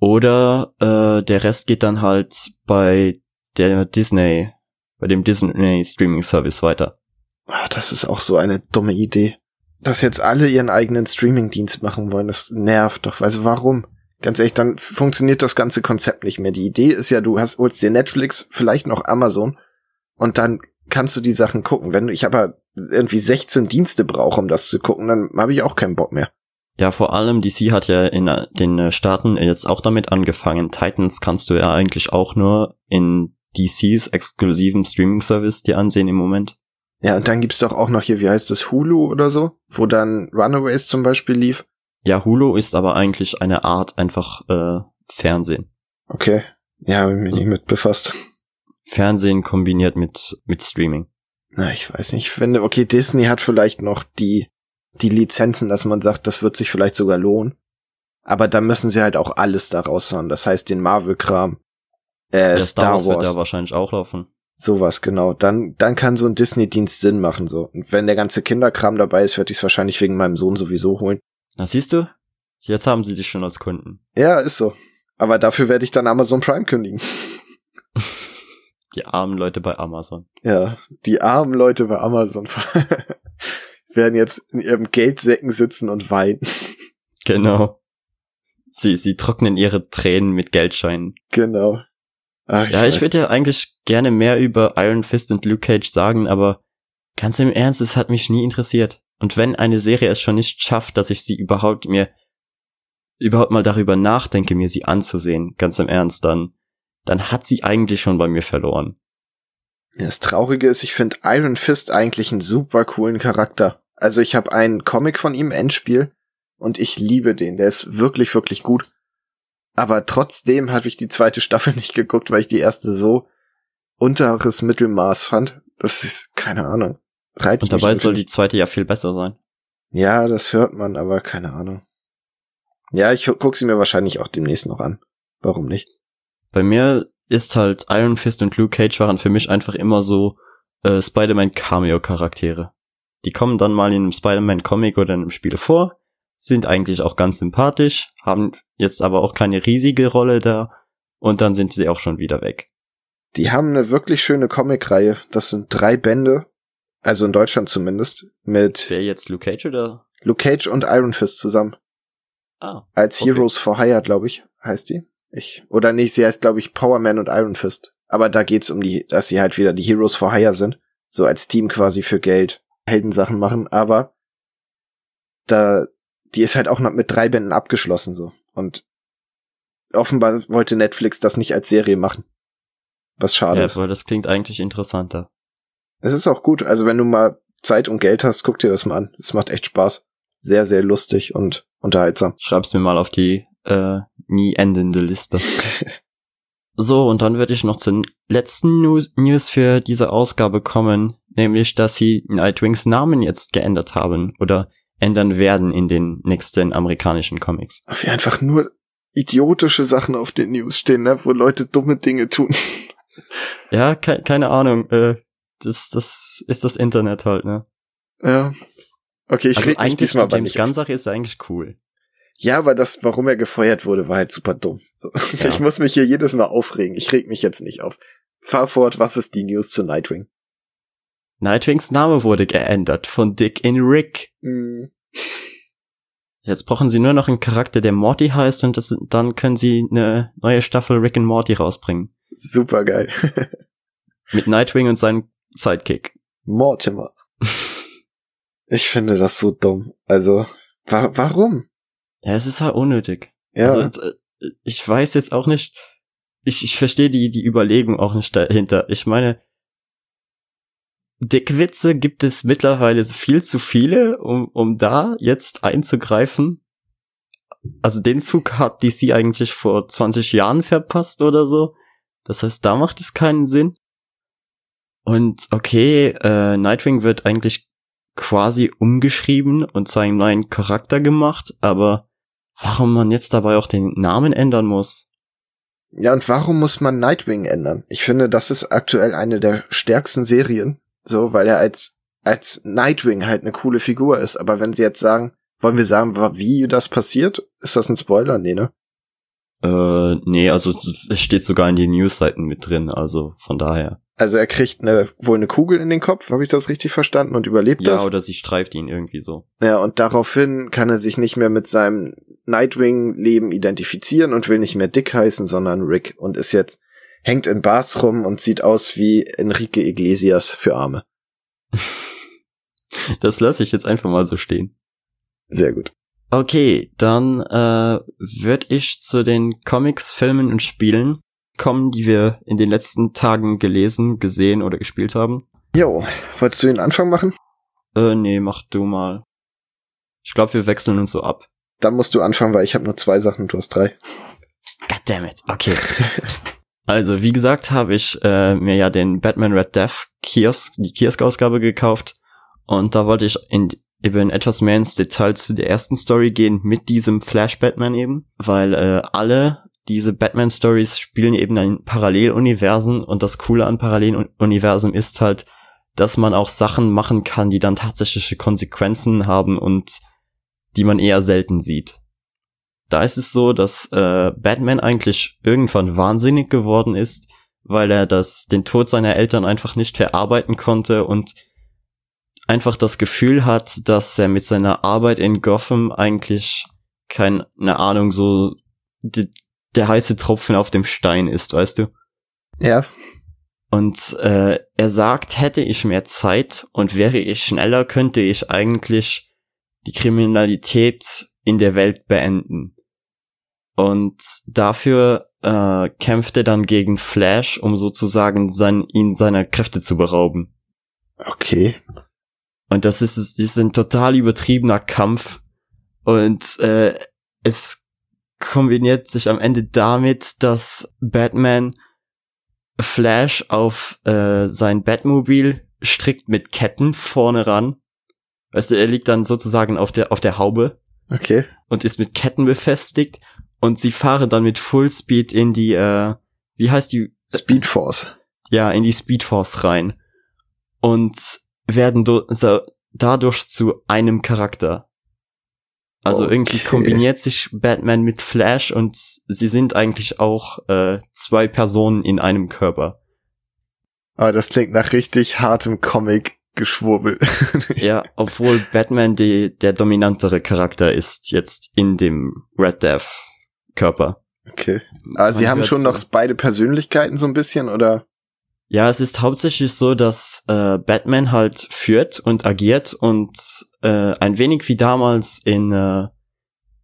oder äh, der Rest geht dann halt bei der Disney, bei dem Disney Streaming-Service weiter. Ah, das ist auch so eine dumme Idee. Dass jetzt alle ihren eigenen Streaming-Dienst machen wollen, das nervt doch. Also warum? Ganz ehrlich, dann funktioniert das ganze Konzept nicht mehr. Die Idee ist ja, du hast, holst dir Netflix, vielleicht noch Amazon und dann kannst du die Sachen gucken. Wenn ich aber irgendwie 16 Dienste brauche, um das zu gucken, dann habe ich auch keinen Bock mehr. Ja, vor allem DC hat ja in den Staaten jetzt auch damit angefangen. Titans kannst du ja eigentlich auch nur in DCs exklusiven Streaming-Service dir ansehen im Moment. Ja, und dann gibt's doch auch noch hier, wie heißt das, Hulu oder so, wo dann Runaways zum Beispiel lief. Ja, Hulu ist aber eigentlich eine Art einfach äh, Fernsehen. Okay. Ja, hab ich mich nicht mit befasst. Fernsehen kombiniert mit, mit Streaming. Na, ich weiß nicht. Ich finde, okay, Disney hat vielleicht noch die, die Lizenzen, dass man sagt, das wird sich vielleicht sogar lohnen. Aber da müssen sie halt auch alles da raushauen. Das heißt, den Marvel-Kram. Äh, ja, Star, Wars wird da wahrscheinlich auch laufen. Sowas, genau. Dann, dann kann so ein Disney-Dienst Sinn machen, so. Und wenn der ganze Kinderkram dabei ist, werde ich es wahrscheinlich wegen meinem Sohn sowieso holen. Na, siehst du? Jetzt haben sie dich schon als Kunden. Ja, ist so. Aber dafür werde ich dann Amazon Prime kündigen. Die armen Leute bei Amazon. Ja, die armen Leute bei Amazon werden jetzt in ihrem Geldsäcken sitzen und weinen. Genau. Sie, sie trocknen ihre Tränen mit Geldscheinen. Genau. Ach, ich ja, ich würde ja eigentlich gerne mehr über Iron Fist und Luke Cage sagen, aber ganz im Ernst, es hat mich nie interessiert. Und wenn eine Serie es schon nicht schafft, dass ich sie überhaupt mir überhaupt mal darüber nachdenke, mir sie anzusehen, ganz im Ernst, dann, dann hat sie eigentlich schon bei mir verloren. Das Traurige ist, ich finde Iron Fist eigentlich einen super coolen Charakter. Also ich habe einen Comic von ihm, Endspiel, und ich liebe den. Der ist wirklich, wirklich gut. Aber trotzdem habe ich die zweite Staffel nicht geguckt, weil ich die erste so unteres Mittelmaß fand. Das ist, keine Ahnung. Reizt Und dabei soll die zweite ja viel besser sein. Ja, das hört man, aber keine Ahnung. Ja, ich guck sie mir wahrscheinlich auch demnächst noch an. Warum nicht? Bei mir ist halt Iron Fist und Luke Cage waren für mich einfach immer so äh, Spider-Man Cameo-Charaktere. Die kommen dann mal in einem Spider-Man-Comic oder in einem Spiel vor, sind eigentlich auch ganz sympathisch, haben jetzt aber auch keine riesige Rolle da und dann sind sie auch schon wieder weg. Die haben eine wirklich schöne Comic-Reihe. Das sind drei Bände also in Deutschland zumindest. Mit. Wer jetzt Luke Cage oder? Luke Cage und Iron Fist zusammen. Ah. Als okay. Heroes for Hire, glaube ich, heißt die. Ich. Oder nicht, sie heißt, glaube ich, Power Man und Iron Fist. Aber da geht's um die, dass sie halt wieder die Heroes for Hire sind. So als Team quasi für Geld Heldensachen machen. Aber da, die ist halt auch noch mit drei Bänden abgeschlossen, so. Und offenbar wollte Netflix das nicht als Serie machen. Was schade ja, ist. weil das klingt eigentlich interessanter. Es ist auch gut. Also wenn du mal Zeit und Geld hast, guck dir das mal an. Es macht echt Spaß. Sehr, sehr lustig und unterhaltsam. Schreib's mir mal auf die äh, nie endende Liste. so, und dann würde ich noch zur letzten News für diese Ausgabe kommen, nämlich, dass sie Nightwings Namen jetzt geändert haben oder ändern werden in den nächsten amerikanischen Comics. Wie einfach nur idiotische Sachen auf den News stehen, ne? wo Leute dumme Dinge tun. ja, ke keine Ahnung. Äh, das, das ist das Internet halt, ne? Ja. Okay, ich also reg mich diesmal die James Gunn Sache ist eigentlich cool. Ja, aber das, warum er gefeuert wurde, war halt super dumm. Ja. Ich muss mich hier jedes Mal aufregen. Ich reg mich jetzt nicht auf. Fahr fort, was ist die News zu Nightwing? Nightwings Name wurde geändert von Dick in Rick. Mhm. Jetzt brauchen sie nur noch einen Charakter, der Morty heißt und das, dann können sie eine neue Staffel Rick and Morty rausbringen. Super geil. Mit Nightwing und seinem Sidekick. Mortimer. ich finde das so dumm. Also, wa warum? Ja, es ist halt unnötig. Ja. Also, äh, ich weiß jetzt auch nicht, ich, ich verstehe die, die Überlegung auch nicht dahinter. Ich meine, Dickwitze gibt es mittlerweile viel zu viele, um, um da jetzt einzugreifen. Also den Zug hat DC eigentlich vor 20 Jahren verpasst oder so. Das heißt, da macht es keinen Sinn. Und okay, äh, Nightwing wird eigentlich quasi umgeschrieben und zu einem neuen Charakter gemacht, aber warum man jetzt dabei auch den Namen ändern muss? Ja, und warum muss man Nightwing ändern? Ich finde, das ist aktuell eine der stärksten Serien so, weil er als, als Nightwing halt eine coole Figur ist. Aber wenn sie jetzt sagen, wollen wir sagen, wie das passiert? Ist das ein Spoiler? Nee, ne? Äh, nee, also es steht sogar in den Newsseiten mit drin, also von daher. Also er kriegt eine, wohl eine Kugel in den Kopf, habe ich das richtig verstanden, und überlebt ja, das? Ja, oder sie streift ihn irgendwie so. Ja, und daraufhin kann er sich nicht mehr mit seinem Nightwing-Leben identifizieren und will nicht mehr Dick heißen, sondern Rick und ist jetzt hängt in Bars rum und sieht aus wie Enrique Iglesias für Arme. Das lasse ich jetzt einfach mal so stehen. Sehr gut. Okay, dann äh, würde ich zu den Comics, Filmen und Spielen kommen, die wir in den letzten Tagen gelesen, gesehen oder gespielt haben. Jo, wolltest du den Anfang machen? Äh, nee, mach du mal. Ich glaube, wir wechseln uns so ab. Dann musst du anfangen, weil ich habe nur zwei Sachen, du hast drei. Goddammit, okay. Also, wie gesagt, habe ich äh, mir ja den Batman Red Death Kiosk, die Kiosk-Ausgabe gekauft. Und da wollte ich in, eben etwas mehr ins Detail zu der ersten Story gehen mit diesem Flash Batman eben, weil äh, alle diese Batman Stories spielen eben in Paralleluniversen und das Coole an Paralleluniversen ist halt, dass man auch Sachen machen kann, die dann tatsächliche Konsequenzen haben und die man eher selten sieht. Da ist es so, dass äh, Batman eigentlich irgendwann wahnsinnig geworden ist, weil er das, den Tod seiner Eltern einfach nicht verarbeiten konnte und einfach das Gefühl hat, dass er mit seiner Arbeit in Gotham eigentlich keine Ahnung, so der heiße Tropfen auf dem Stein ist, weißt du? Ja. Und äh, er sagt, hätte ich mehr Zeit und wäre ich schneller, könnte ich eigentlich die Kriminalität in der Welt beenden. Und dafür äh, kämpft er dann gegen Flash, um sozusagen sein, ihn seiner Kräfte zu berauben. Okay. Und das ist, ist ein total übertriebener Kampf. Und äh, es kombiniert sich am Ende damit, dass Batman Flash auf äh, sein Batmobil strickt mit Ketten vorne ran. Weißt du, er liegt dann sozusagen auf der, auf der Haube. Okay. Und ist mit Ketten befestigt und sie fahren dann mit Fullspeed in die, äh, wie heißt die? Speed Force. Ja, in die Speed Force rein. Und werden so, dadurch zu einem Charakter. Also okay. irgendwie kombiniert sich Batman mit Flash und sie sind eigentlich auch äh, zwei Personen in einem Körper. Aber das klingt nach richtig hartem Comic Geschwurbel. ja, obwohl Batman die, der dominantere Charakter ist jetzt in dem Red Death Körper. Okay. Aber sie haben schon so. noch beide Persönlichkeiten so ein bisschen, oder? Ja, es ist hauptsächlich so, dass äh, Batman halt führt und agiert und äh, ein wenig wie damals in äh,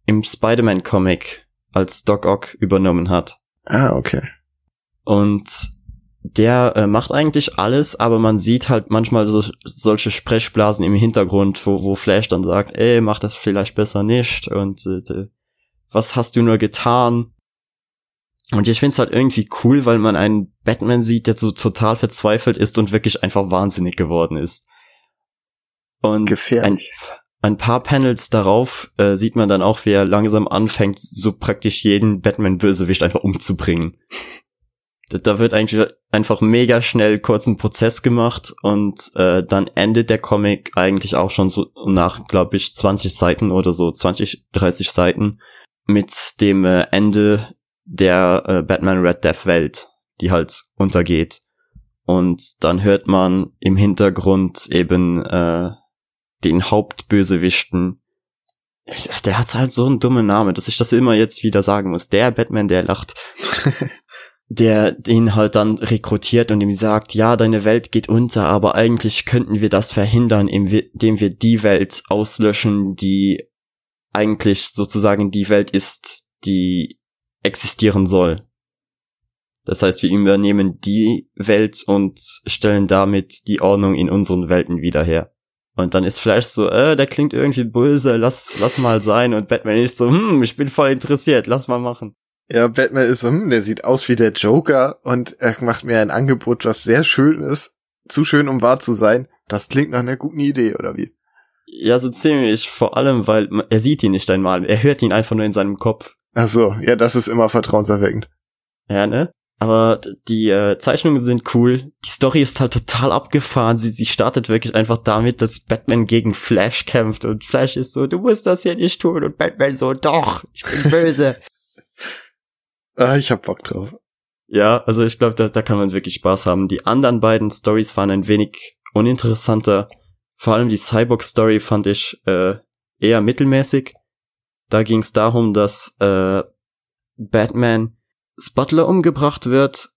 im Spider-Man-Comic als Doc Ock übernommen hat. Ah, okay. Und der äh, macht eigentlich alles, aber man sieht halt manchmal so solche Sprechblasen im Hintergrund, wo, wo Flash dann sagt, ey, mach das vielleicht besser nicht und äh, was hast du nur getan? Und ich find's halt irgendwie cool, weil man einen Batman sieht, der so total verzweifelt ist und wirklich einfach wahnsinnig geworden ist. Und ein, ein, paar Panels darauf äh, sieht man dann auch, wie er langsam anfängt, so praktisch jeden Batman-Bösewicht einfach umzubringen. Da wird eigentlich einfach mega schnell kurzen Prozess gemacht und äh, dann endet der Comic eigentlich auch schon so nach, glaube ich, 20 Seiten oder so, 20, 30 Seiten mit dem äh, Ende der äh, Batman Red Death Welt, die halt untergeht. Und dann hört man im Hintergrund eben äh, den Hauptbösewichten. Der hat halt so einen dummen Namen, dass ich das immer jetzt wieder sagen muss. Der Batman, der lacht. der den halt dann rekrutiert und ihm sagt, ja, deine Welt geht unter, aber eigentlich könnten wir das verhindern, indem wir die Welt auslöschen, die eigentlich sozusagen die Welt ist, die existieren soll. Das heißt, wir übernehmen die Welt und stellen damit die Ordnung in unseren Welten wieder her. Und dann ist Flash so, äh, der klingt irgendwie böse, lass, lass mal sein. Und Batman ist so, hm, ich bin voll interessiert, lass mal machen. Ja, Batman ist so, hm, der sieht aus wie der Joker und er macht mir ein Angebot, das sehr schön ist. Zu schön, um wahr zu sein. Das klingt nach einer guten Idee, oder wie? Ja, so ziemlich. Vor allem, weil er sieht ihn nicht einmal. Er hört ihn einfach nur in seinem Kopf. Ach so, ja, das ist immer vertrauenserweckend. Ja, ne? Aber die äh, Zeichnungen sind cool. Die Story ist halt total abgefahren. Sie, sie startet wirklich einfach damit, dass Batman gegen Flash kämpft und Flash ist so, du musst das hier nicht tun und Batman so, doch, ich bin böse. ah, ich hab Bock drauf. Ja, also ich glaube, da, da kann man wirklich Spaß haben. Die anderen beiden Stories waren ein wenig uninteressanter. Vor allem die Cyborg-Story fand ich äh, eher mittelmäßig. Da ging es darum, dass äh, Batman Butler umgebracht wird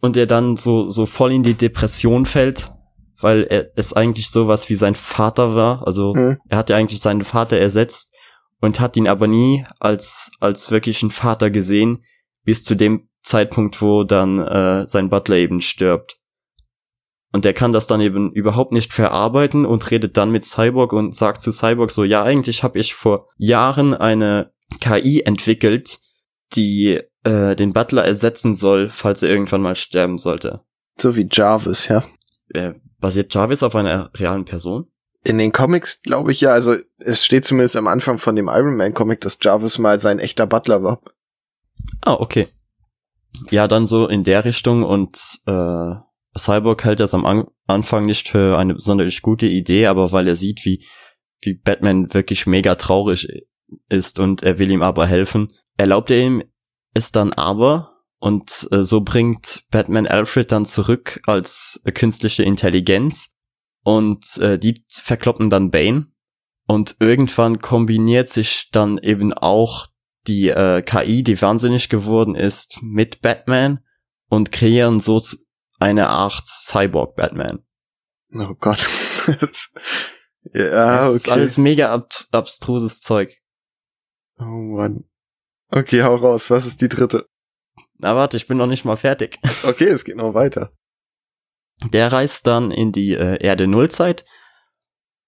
und er dann so, so voll in die Depression fällt, weil er es eigentlich sowas wie sein Vater war. Also mhm. er hat ja eigentlich seinen Vater ersetzt und hat ihn aber nie als, als wirklichen Vater gesehen, bis zu dem Zeitpunkt, wo dann äh, sein Butler eben stirbt. Und der kann das dann eben überhaupt nicht verarbeiten und redet dann mit Cyborg und sagt zu Cyborg so, ja, eigentlich habe ich vor Jahren eine KI entwickelt, die äh, den Butler ersetzen soll, falls er irgendwann mal sterben sollte. So wie Jarvis, ja. Äh, basiert Jarvis auf einer realen Person? In den Comics glaube ich ja, also es steht zumindest am Anfang von dem Iron Man Comic, dass Jarvis mal sein echter Butler war. Ah, okay. Ja, dann so in der Richtung und äh, Cyborg hält das am An Anfang nicht für eine besonders gute Idee, aber weil er sieht, wie, wie Batman wirklich mega traurig ist und er will ihm aber helfen, erlaubt er ihm es dann aber und äh, so bringt Batman Alfred dann zurück als äh, künstliche Intelligenz und äh, die verkloppen dann Bane und irgendwann kombiniert sich dann eben auch die äh, KI, die wahnsinnig geworden ist, mit Batman und kreieren so eine Art Cyborg Batman. Oh Gott. ja, das okay. ist alles mega ab abstruses Zeug. Oh Mann. Okay, hau raus. Was ist die dritte? Na warte, ich bin noch nicht mal fertig. Okay, es geht noch weiter. Der reist dann in die äh, Erde Nullzeit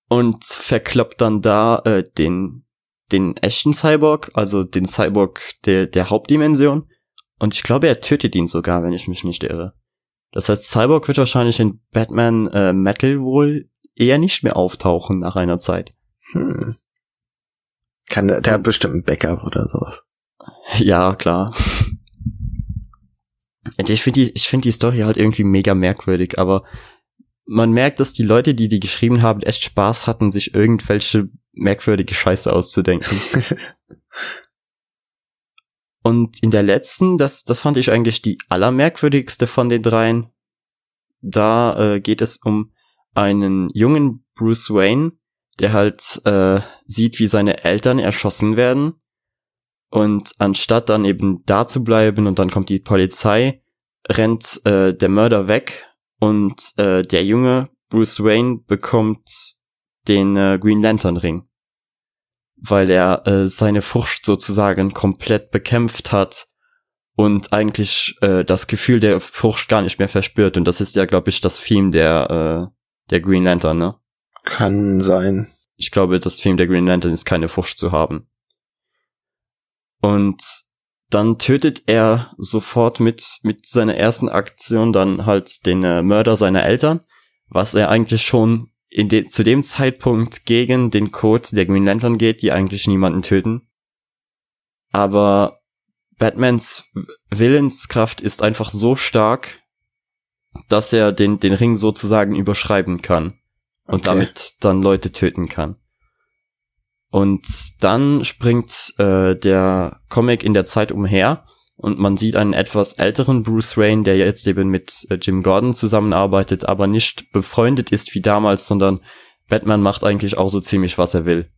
und verkloppt dann da äh, den den echten Cyborg, also den Cyborg der der Hauptdimension. Und ich glaube, er tötet ihn sogar, wenn ich mich nicht irre. Das heißt, Cyborg wird wahrscheinlich in Batman äh, Metal wohl eher nicht mehr auftauchen nach einer Zeit. Hm. Kann der, hat bestimmt ein Backup oder sowas. Ja, klar. Ich finde die, ich finde die Story halt irgendwie mega merkwürdig, aber man merkt, dass die Leute, die die geschrieben haben, echt Spaß hatten, sich irgendwelche merkwürdige Scheiße auszudenken. Und in der letzten, das, das fand ich eigentlich die allermerkwürdigste von den dreien. Da äh, geht es um einen jungen Bruce Wayne, der halt äh, sieht, wie seine Eltern erschossen werden und anstatt dann eben da zu bleiben und dann kommt die Polizei, rennt äh, der Mörder weg und äh, der junge Bruce Wayne bekommt den äh, Green Lantern Ring, weil er äh, seine Furcht sozusagen komplett bekämpft hat und eigentlich äh, das Gefühl der Furcht gar nicht mehr verspürt und das ist ja glaube ich das Theme der äh, der Green Lantern, ne? Kann sein. Ich glaube, das Theme der Green Lantern ist keine Furcht zu haben. Und dann tötet er sofort mit, mit seiner ersten Aktion dann halt den äh, Mörder seiner Eltern, was er eigentlich schon in de zu dem Zeitpunkt gegen den Code der Green Lantern geht, die eigentlich niemanden töten. Aber Batmans Willenskraft ist einfach so stark, dass er den, den Ring sozusagen überschreiben kann und okay. damit dann Leute töten kann. Und dann springt äh, der Comic in der Zeit umher und man sieht einen etwas älteren Bruce Wayne, der jetzt eben mit äh, Jim Gordon zusammenarbeitet, aber nicht befreundet ist wie damals, sondern Batman macht eigentlich auch so ziemlich, was er will.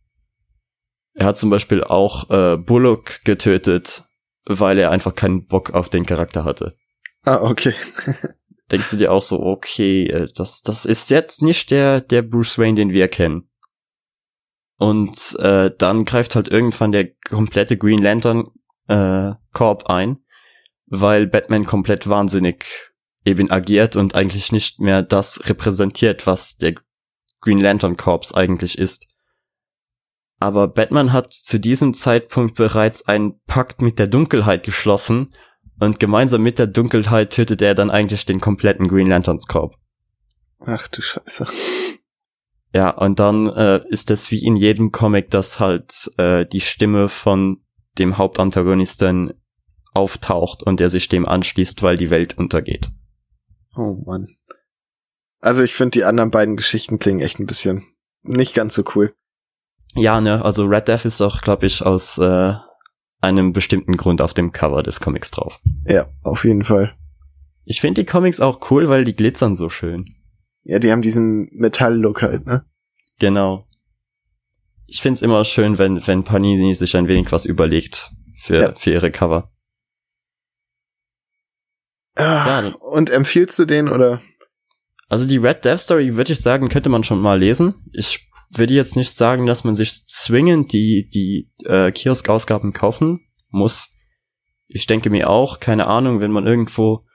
Er hat zum Beispiel auch äh, Bullock getötet, weil er einfach keinen Bock auf den Charakter hatte. Ah, okay. Denkst du dir auch so, okay, äh, das, das ist jetzt nicht der, der Bruce Wayne, den wir kennen. Und äh, dann greift halt irgendwann der komplette Green Lantern äh, Korb ein, weil Batman komplett wahnsinnig eben agiert und eigentlich nicht mehr das repräsentiert, was der Green Lantern Corps eigentlich ist. Aber Batman hat zu diesem Zeitpunkt bereits einen Pakt mit der Dunkelheit geschlossen und gemeinsam mit der Dunkelheit tötet er dann eigentlich den kompletten Green Lanterns Corps. Ach du Scheiße. Ja, und dann äh, ist es wie in jedem Comic, dass halt äh, die Stimme von dem Hauptantagonisten auftaucht und er sich dem anschließt, weil die Welt untergeht. Oh Mann. Also ich finde, die anderen beiden Geschichten klingen echt ein bisschen nicht ganz so cool. Ja, ne, also Red Death ist auch, glaube ich, aus äh, einem bestimmten Grund auf dem Cover des Comics drauf. Ja, auf jeden Fall. Ich finde die Comics auch cool, weil die glitzern so schön. Ja, die haben diesen Metall-Look halt, ne? Genau. Ich find's immer schön, wenn, wenn Panini sich ein wenig was überlegt für, ja. für ihre Cover. Ah, ja. Und empfiehlst du den oder? Also die Red Death Story würde ich sagen, könnte man schon mal lesen. Ich würde jetzt nicht sagen, dass man sich zwingend die, die äh, Kiosk-Ausgaben kaufen muss. Ich denke mir auch, keine Ahnung, wenn man irgendwo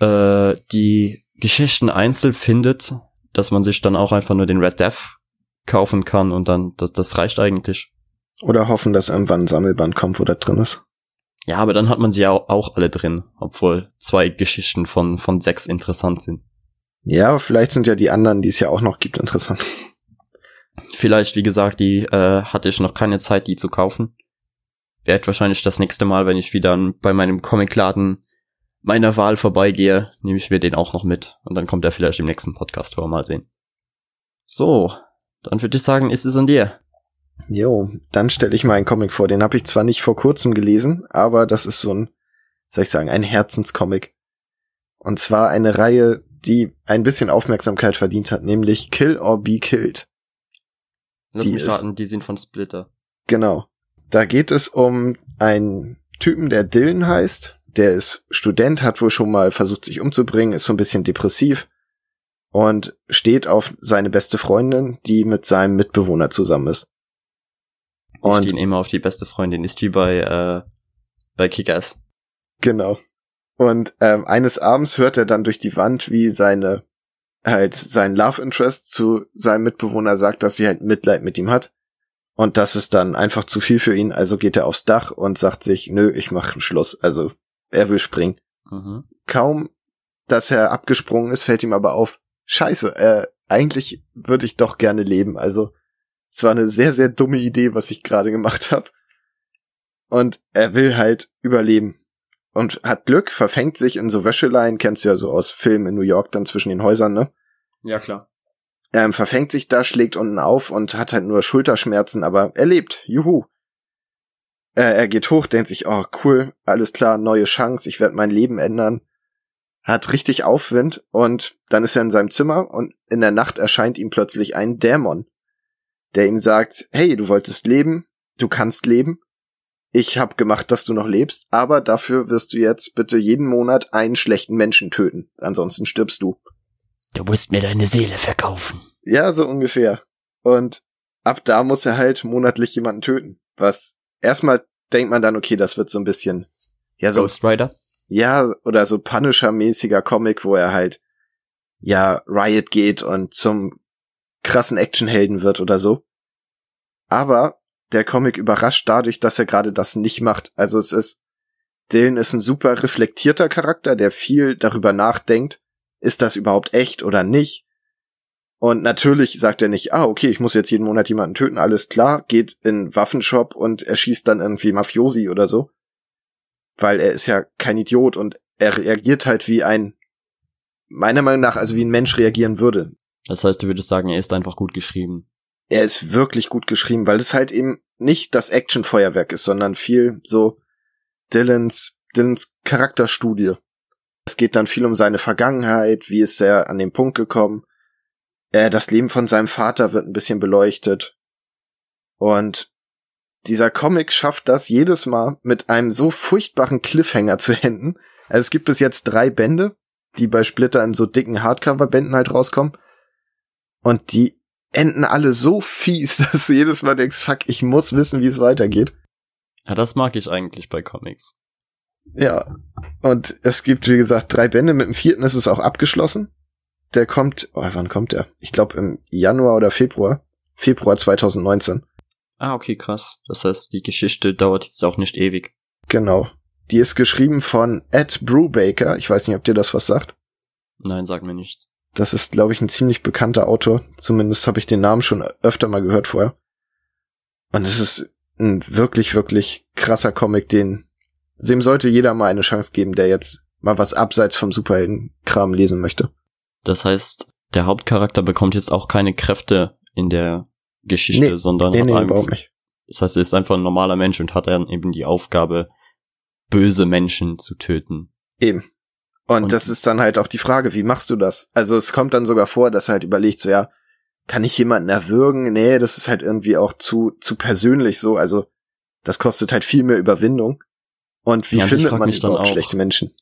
äh, die Geschichten einzeln findet, dass man sich dann auch einfach nur den Red Death kaufen kann und dann, das, das reicht eigentlich. Oder hoffen, dass irgendwann ein Sammelband kommt, wo das drin ist. Ja, aber dann hat man sie ja auch alle drin, obwohl zwei Geschichten von, von sechs interessant sind. Ja, vielleicht sind ja die anderen, die es ja auch noch gibt, interessant. Vielleicht, wie gesagt, die äh, hatte ich noch keine Zeit, die zu kaufen. Werd wahrscheinlich das nächste Mal, wenn ich wieder bei meinem Comicladen meiner Wahl vorbeigehe, nehme ich mir den auch noch mit. Und dann kommt er vielleicht im nächsten Podcast vor. Mal sehen. So, dann würde ich sagen, ist es an dir. Jo, dann stelle ich mal einen Comic vor. Den habe ich zwar nicht vor kurzem gelesen, aber das ist so ein, soll ich sagen, ein Herzenscomic. Und zwar eine Reihe, die ein bisschen Aufmerksamkeit verdient hat, nämlich Kill or Be Killed. Lass die mich raten, die sind von Splitter. Genau. Da geht es um einen Typen, der Dylan heißt, der ist Student, hat wohl schon mal versucht, sich umzubringen, ist so ein bisschen depressiv und steht auf seine beste Freundin, die mit seinem Mitbewohner zusammen ist. Und stehen immer auf die beste Freundin, ist wie bei, äh, bei Kickers. Genau. Und ähm, eines Abends hört er dann durch die Wand, wie seine halt sein Love Interest zu seinem Mitbewohner sagt, dass sie halt Mitleid mit ihm hat. Und das ist dann einfach zu viel für ihn, also geht er aufs Dach und sagt sich, nö, ich mach Schluss. Also er will springen. Mhm. Kaum, dass er abgesprungen ist, fällt ihm aber auf, scheiße, äh, eigentlich würde ich doch gerne leben. Also es war eine sehr, sehr dumme Idee, was ich gerade gemacht habe. Und er will halt überleben. Und hat Glück, verfängt sich in so Wäscheleien, kennst du ja so aus Filmen in New York dann zwischen den Häusern, ne? Ja, klar. Ähm, verfängt sich da, schlägt unten auf und hat halt nur Schulterschmerzen, aber er lebt. Juhu. Äh, er geht hoch, denkt sich, oh cool, alles klar, neue Chance, ich werde mein Leben ändern. Hat richtig Aufwind und dann ist er in seinem Zimmer und in der Nacht erscheint ihm plötzlich ein Dämon, der ihm sagt, hey, du wolltest leben, du kannst leben, ich hab gemacht, dass du noch lebst, aber dafür wirst du jetzt bitte jeden Monat einen schlechten Menschen töten, ansonsten stirbst du. Du musst mir deine Seele verkaufen. Ja, so ungefähr. Und ab da muss er halt monatlich jemanden töten, was erstmal denkt man dann, okay, das wird so ein bisschen, ja, so. Ghost Rider? Ja, oder so Punisher-mäßiger Comic, wo er halt, ja, Riot geht und zum krassen Actionhelden wird oder so. Aber der Comic überrascht dadurch, dass er gerade das nicht macht. Also es ist, Dylan ist ein super reflektierter Charakter, der viel darüber nachdenkt, ist das überhaupt echt oder nicht? Und natürlich sagt er nicht, ah, okay, ich muss jetzt jeden Monat jemanden töten, alles klar, geht in Waffenshop und erschießt dann irgendwie Mafiosi oder so. weil er ist ja kein Idiot und er reagiert halt wie ein, meiner Meinung nach, also wie ein Mensch reagieren würde. Das heißt, du würdest sagen, er ist einfach gut geschrieben. Er ist wirklich gut geschrieben, weil es halt eben nicht das Actionfeuerwerk ist, sondern viel so Dylans, Dylans Charakterstudie. Es geht dann viel um seine Vergangenheit, wie ist er an den Punkt gekommen. Äh, das Leben von seinem Vater wird ein bisschen beleuchtet. Und dieser Comic schafft das jedes Mal mit einem so furchtbaren Cliffhanger zu enden. Also es gibt bis jetzt drei Bände, die bei Splitter in so dicken Hardcover-Bänden halt rauskommen. Und die enden alle so fies, dass du jedes Mal denkst, fuck, ich muss wissen, wie es weitergeht. Ja, das mag ich eigentlich bei Comics. Ja. Und es gibt, wie gesagt, drei Bände. Mit dem vierten ist es auch abgeschlossen. Der kommt, oh, wann kommt der? Ich glaube im Januar oder Februar. Februar 2019. Ah, okay, krass. Das heißt, die Geschichte dauert jetzt auch nicht ewig. Genau. Die ist geschrieben von Ed Brubaker. Ich weiß nicht, ob dir das was sagt. Nein, sag mir nichts. Das ist, glaube ich, ein ziemlich bekannter Autor. Zumindest habe ich den Namen schon öfter mal gehört vorher. Und es ist ein wirklich, wirklich krasser Comic, den dem sollte jeder mal eine Chance geben, der jetzt mal was abseits vom Superheldenkram lesen möchte. Das heißt, der Hauptcharakter bekommt jetzt auch keine Kräfte in der Geschichte, Nee, sondern Nee, hat nee, einfach, nicht. das heißt, er ist einfach ein normaler Mensch und hat dann eben die Aufgabe, böse Menschen zu töten. Eben. Und, Und- das ist dann halt auch die Frage, wie machst du das? Also es kommt dann sogar vor, dass er halt überlegt, so ja, kann ich jemanden erwürgen? Nee, das ist halt irgendwie auch zu, zu persönlich so. Also das kostet halt viel mehr Überwindung. Und wie Ja, findet man überhaupt auch- schlechte Menschen?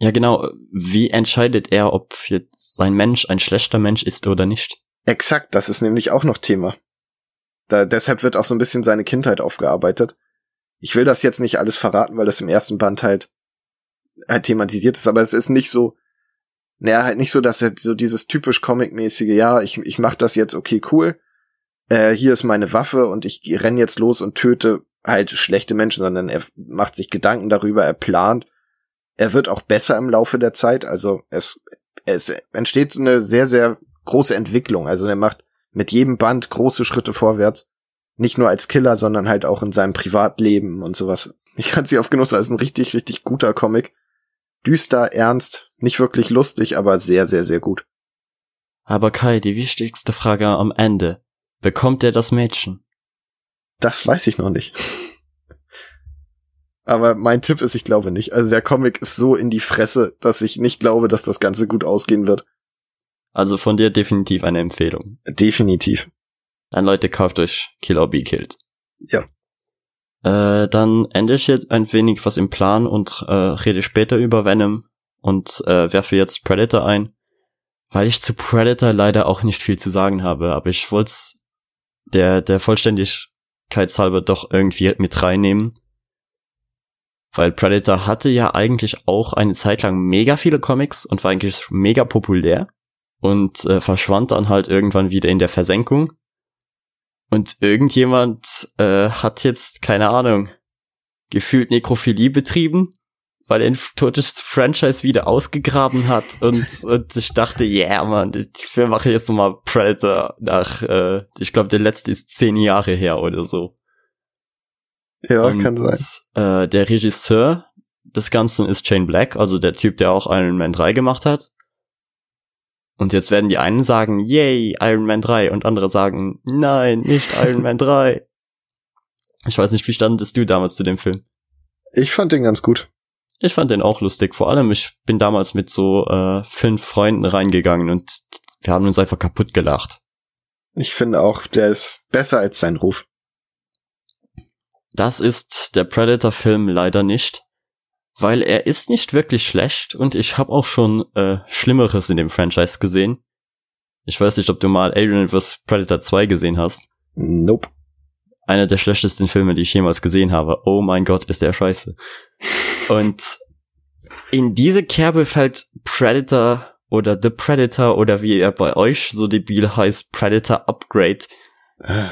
Ja, genau. Wie entscheidet er, ob jetzt sein Mensch ein schlechter Mensch ist oder nicht? Exakt, das ist nämlich auch noch Thema. Da, deshalb wird auch so ein bisschen seine Kindheit aufgearbeitet. Ich will das jetzt nicht alles verraten, weil das im ersten Band halt, halt thematisiert ist, aber es ist nicht so, naja, halt nicht so, dass er so dieses typisch Comic-mäßige, ja, ich, ich mach das jetzt, okay, cool, äh, hier ist meine Waffe und ich renn jetzt los und töte halt schlechte Menschen, sondern er macht sich Gedanken darüber, er plant. Er wird auch besser im Laufe der Zeit, also es, es entsteht so eine sehr, sehr große Entwicklung. Also er macht mit jedem Band große Schritte vorwärts. Nicht nur als Killer, sondern halt auch in seinem Privatleben und sowas. Ich kann sie oft genossen als ein richtig, richtig guter Comic. Düster, ernst, nicht wirklich lustig, aber sehr, sehr, sehr gut. Aber Kai, die wichtigste Frage am Ende. Bekommt er das Mädchen? Das weiß ich noch nicht. Aber mein Tipp ist, ich glaube nicht. Also der Comic ist so in die Fresse, dass ich nicht glaube, dass das Ganze gut ausgehen wird. Also von dir definitiv eine Empfehlung. Definitiv. Dann Leute, kauft euch Kill or Be Killed. Ja. Äh, dann ende ich jetzt ein wenig was im Plan und äh, rede später über Venom und äh, werfe jetzt Predator ein, weil ich zu Predator leider auch nicht viel zu sagen habe, aber ich wollte der, der Vollständigkeitshalber doch irgendwie mit reinnehmen. Weil Predator hatte ja eigentlich auch eine Zeit lang mega viele Comics und war eigentlich mega populär und äh, verschwand dann halt irgendwann wieder in der Versenkung. Und irgendjemand äh, hat jetzt, keine Ahnung, gefühlt Nekrophilie betrieben, weil er ein totes Franchise wieder ausgegraben hat und, und ich dachte, yeah, man, ich mache jetzt nochmal Predator nach, äh, ich glaube, der letzte ist zehn Jahre her oder so. Ja, und, kann sein. Äh, der Regisseur des Ganzen ist Shane Black, also der Typ, der auch Iron Man 3 gemacht hat. Und jetzt werden die einen sagen, yay, Iron Man 3 und andere sagen, nein, nicht Iron Man 3. Ich weiß nicht, wie standest du damals zu dem Film? Ich fand den ganz gut. Ich fand den auch lustig. Vor allem, ich bin damals mit so äh, fünf Freunden reingegangen und wir haben uns einfach kaputt gelacht. Ich finde auch, der ist besser als sein Ruf. Das ist der Predator-Film leider nicht, weil er ist nicht wirklich schlecht und ich habe auch schon äh, Schlimmeres in dem Franchise gesehen. Ich weiß nicht, ob du mal Alien vs. Predator 2 gesehen hast. Nope. Einer der schlechtesten Filme, die ich jemals gesehen habe. Oh mein Gott, ist der scheiße. Und in diese Kerbe fällt Predator oder The Predator oder wie er bei euch so debil heißt, Predator Upgrade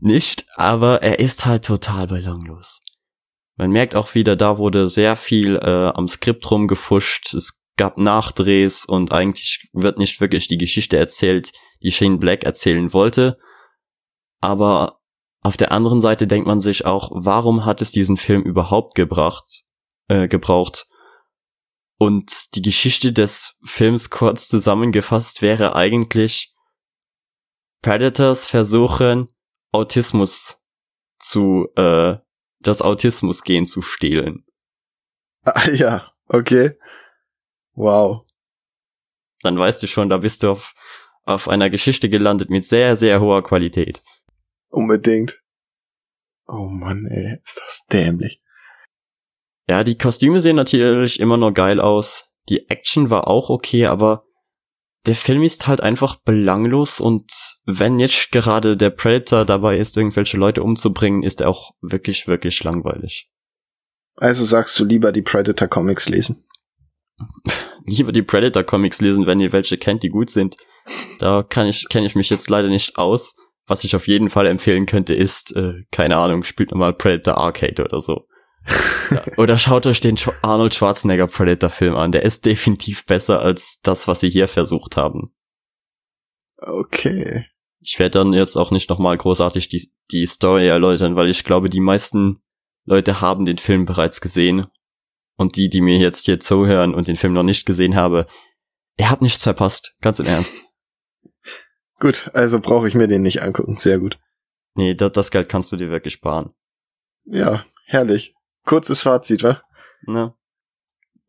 nicht, aber er ist halt total belanglos. Man merkt auch wieder, da wurde sehr viel äh, am Skript rumgefuscht, es gab Nachdrehs und eigentlich wird nicht wirklich die Geschichte erzählt, die Shane Black erzählen wollte. Aber Auf der anderen Seite denkt man sich auch, warum hat es diesen Film überhaupt gebracht, äh, gebraucht? Und die Geschichte des Films kurz zusammengefasst wäre eigentlich, Predators versuchen, Autismus zu, äh, das Autismusgen zu stehlen. Ah, ja, okay. Wow. Dann weißt du schon, da bist du auf, auf einer Geschichte gelandet mit sehr, sehr hoher Qualität. Unbedingt. Oh Mann, ey, ist das dämlich. Ja, die Kostüme sehen natürlich immer noch geil aus. Die Action war auch okay, aber der Film ist halt einfach belanglos und wenn jetzt gerade der Predator dabei ist, irgendwelche Leute umzubringen, ist er auch wirklich, wirklich langweilig. Also sagst du lieber die Predator Comics lesen? lieber die Predator Comics lesen, wenn ihr welche kennt, die gut sind. Da kann ich, kenne ich mich jetzt leider nicht aus. Was ich auf jeden Fall empfehlen könnte, ist, äh, keine Ahnung, spielt nochmal Predator Arcade oder so. oder schaut euch den Arnold Schwarzenegger Predator Film an. Der ist definitiv besser als das, was sie hier versucht haben. Okay. Ich werde dann jetzt auch nicht nochmal großartig die, die Story erläutern, weil ich glaube, die meisten Leute haben den Film bereits gesehen. Und die, die mir jetzt hier zuhören und den Film noch nicht gesehen habe, ihr habt nichts verpasst. Ganz im Ernst. Gut, also brauche ich mir den nicht angucken. Sehr gut. Nee, das, das Geld kannst du dir wirklich sparen. Ja, herrlich. Kurzes Fazit, wa? Ne?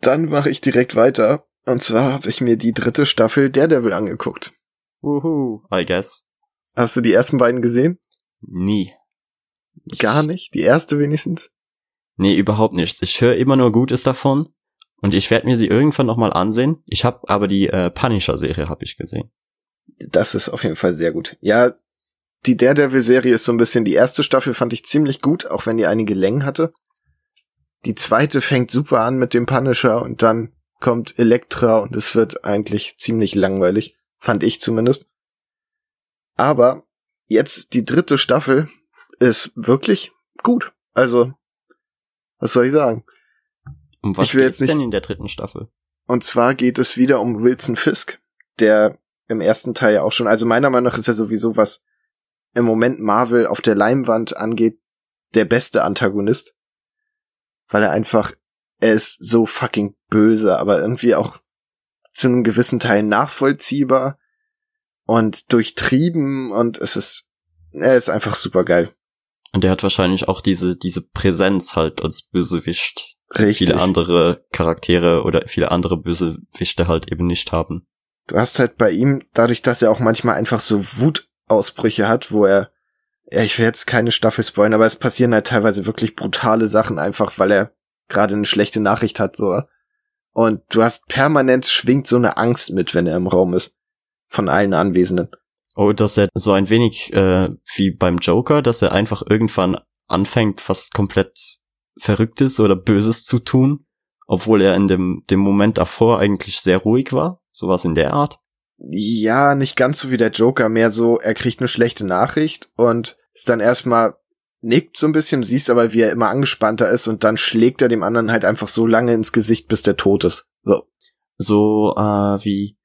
Dann mache ich direkt weiter. Und zwar habe ich mir die dritte Staffel Daredevil angeguckt. Wuhu, I guess. Hast du die ersten beiden gesehen? Nie. Ich Gar nicht? Die erste wenigstens? Nee, überhaupt nichts. Ich höre immer nur Gutes davon. Und ich werde mir sie irgendwann nochmal ansehen. Ich habe aber die äh, Punisher-Serie habe ich gesehen. Das ist auf jeden Fall sehr gut. Ja, die Daredevil-Serie ist so ein bisschen, die erste Staffel fand ich ziemlich gut, auch wenn die einige Längen hatte. Die zweite fängt super an mit dem Punisher und dann kommt Elektra und es wird eigentlich ziemlich langweilig, fand ich zumindest. Aber jetzt die dritte Staffel ist wirklich gut. Also, was soll ich sagen? Um was ich will geht's jetzt nicht, denn in der dritten Staffel? Und zwar geht es wieder um Wilson Fisk, der im ersten Teil ja auch schon, also meiner Meinung nach ist er sowieso was im Moment Marvel auf der Leimwand angeht, der beste Antagonist. Weil er einfach, er ist so fucking böse, aber irgendwie auch zu einem gewissen Teil nachvollziehbar und durchtrieben und es ist, er ist einfach super geil. Und er hat wahrscheinlich auch diese, diese Präsenz halt als Bösewicht. die Richtig. Viele andere Charaktere oder viele andere Bösewichte halt eben nicht haben. Du hast halt bei ihm, dadurch, dass er auch manchmal einfach so Wutausbrüche hat, wo er, ja, ich will jetzt keine Staffel spoilern, aber es passieren halt teilweise wirklich brutale Sachen, einfach weil er gerade eine schlechte Nachricht hat, so. Und du hast permanent schwingt so eine Angst mit, wenn er im Raum ist. Von allen Anwesenden. Oh, dass er so ein wenig äh, wie beim Joker, dass er einfach irgendwann anfängt, fast komplett Verrücktes oder Böses zu tun, obwohl er in dem, dem Moment davor eigentlich sehr ruhig war. Sowas in der Art. Ja, nicht ganz so wie der Joker, mehr so, er kriegt eine schlechte Nachricht und ist dann erstmal nickt so ein bisschen, siehst aber, wie er immer angespannter ist und dann schlägt er dem anderen halt einfach so lange ins Gesicht, bis der tot ist. So. So äh, wie,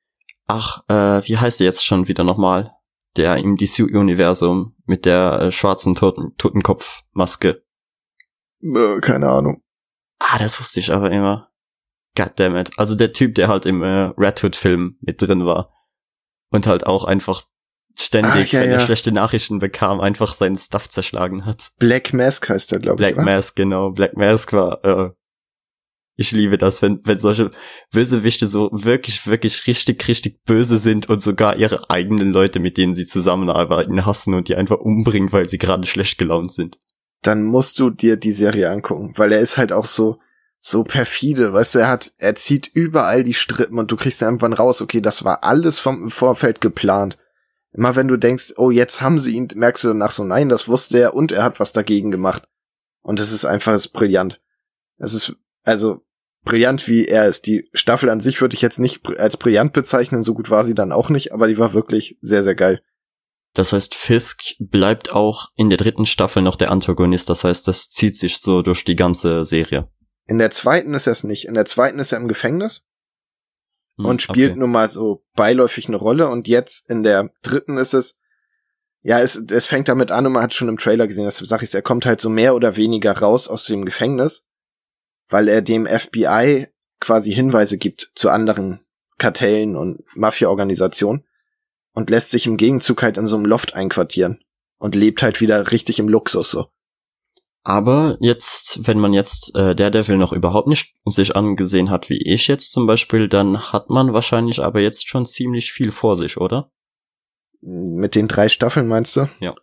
ach, äh, wie heißt er jetzt schon wieder nochmal? Der im DC-Universum mit der äh, schwarzen Toten Totenkopfmaske. Äh, keine Ahnung. Ah, das wusste ich aber immer. Goddammit. Also der Typ, der halt im äh, Red Hood-Film mit drin war. Und halt auch einfach ständig, Ach, ja, wenn er ja. schlechte Nachrichten bekam, einfach seinen Stuff zerschlagen hat. Black Mask heißt er, glaube ich. Black oder? Mask, genau. Black Mask war, äh, ich liebe das, wenn, wenn solche Bösewichte so wirklich, wirklich richtig, richtig böse sind und sogar ihre eigenen Leute, mit denen sie zusammenarbeiten, hassen und die einfach umbringen, weil sie gerade schlecht gelaunt sind. Dann musst du dir die Serie angucken, weil er ist halt auch so, so perfide, weißt du, er hat, er zieht überall die Strippen und du kriegst dann irgendwann raus, okay, das war alles vom Vorfeld geplant. Immer wenn du denkst, oh, jetzt haben sie ihn, merkst du danach so, nein, das wusste er und er hat was dagegen gemacht. Und es ist einfach, es ist brillant. Es ist, also, brillant wie er ist. Die Staffel an sich würde ich jetzt nicht als brillant bezeichnen, so gut war sie dann auch nicht, aber die war wirklich sehr, sehr geil. Das heißt, Fisk bleibt auch in der dritten Staffel noch der Antagonist. Das heißt, das zieht sich so durch die ganze Serie. In der zweiten ist er es nicht. In der zweiten ist er im Gefängnis Hm, und spielt okay. nur mal so beiläufig eine Rolle und jetzt in der dritten ist es, Ja, es, es fängt damit an und man hat schon im Trailer gesehen, deshalb sag ich's, er kommt halt so mehr oder weniger raus aus dem Gefängnis, weil er dem FBI quasi Hinweise gibt zu anderen Kartellen und Mafia-Organisationen und lässt sich im Gegenzug halt in so einem Loft einquartieren und lebt halt wieder richtig im Luxus so. Aber jetzt, wenn man jetzt äh, Daredevil noch überhaupt nicht sich angesehen hat, wie ich jetzt zum Beispiel, dann hat man wahrscheinlich aber jetzt schon ziemlich viel vor sich, oder? Mit den drei Staffeln meinst du? Ja.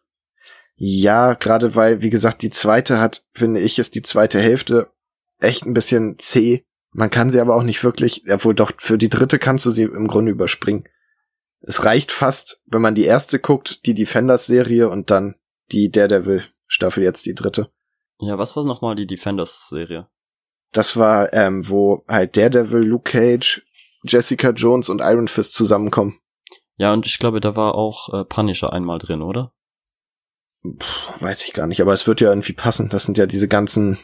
Ja, gerade weil, wie gesagt, die zweite hat, finde ich, ist die zweite Hälfte echt ein bisschen zäh. Man kann sie aber auch nicht wirklich, obwohl doch für die dritte kannst du sie im Grunde überspringen. Es reicht fast, wenn man die erste guckt, die Defenders-Serie und dann die Daredevil-Staffel jetzt die dritte. Ja, was war nochmal die Defenders-Serie? Das war, ähm, wo halt Daredevil, Luke Cage, Jessica Jones und Iron Fist zusammenkommen. Ja, und ich glaube, da war auch äh, Punisher einmal drin, oder? Puh, weiß ich gar nicht, aber es wird ja irgendwie passen. Das sind ja diese ganzen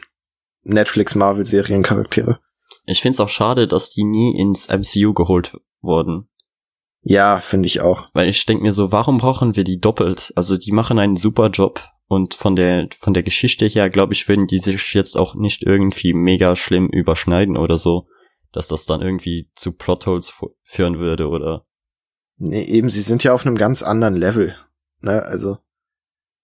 Netflix-Marvel-Serien-Charaktere. Ich find's auch schade, dass die nie ins MCU geholt wurden. Ja, finde ich auch. Weil ich denk mir so, warum brauchen wir die doppelt? Also die machen einen super Job und von der von der Geschichte her, glaube ich, würden die sich jetzt auch nicht irgendwie mega schlimm überschneiden oder so, dass das dann irgendwie zu Plotholes führen würde oder Nee, eben, sie sind ja auf einem ganz anderen Level. Ne, also.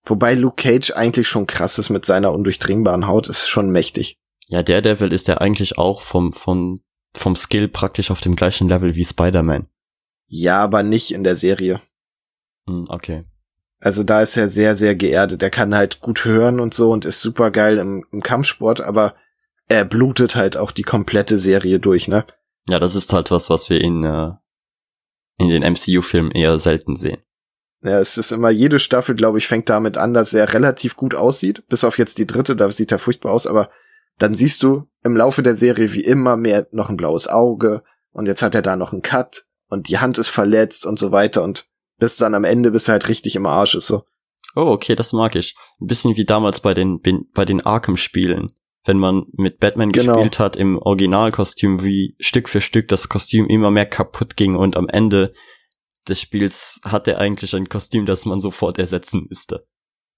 Wobei Luke Cage eigentlich schon krass ist mit seiner undurchdringbaren Haut, ist schon mächtig. Ja, der Devil ist ja eigentlich auch vom, vom, vom Skill praktisch auf dem gleichen Level wie Spider-Man. Ja, aber nicht in der Serie. Hm, okay. Also da ist er sehr, sehr geerdet. Er kann halt gut hören und so und ist super geil im, im Kampfsport, aber er blutet halt auch die komplette Serie durch, ne? Ja, das ist halt was, was wir in, äh, in den MCU-Filmen eher selten sehen. Ja, es ist immer, jede Staffel, glaube ich, fängt damit an, dass er relativ gut aussieht. Bis auf jetzt die dritte, da sieht er furchtbar aus, aber dann siehst du im Laufe der Serie wie immer mehr noch ein blaues Auge und jetzt hat er da noch einen Cut und die Hand ist verletzt und so weiter und bis dann am Ende bis halt richtig im Arsch ist so. Oh, okay, das mag ich. Ein bisschen wie damals bei den, bei den Arkham-Spielen wenn man mit Batman genau. gespielt hat im Originalkostüm, wie Stück für Stück das Kostüm immer mehr kaputt ging und am Ende des Spiels hat er eigentlich ein Kostüm, das man sofort ersetzen müsste.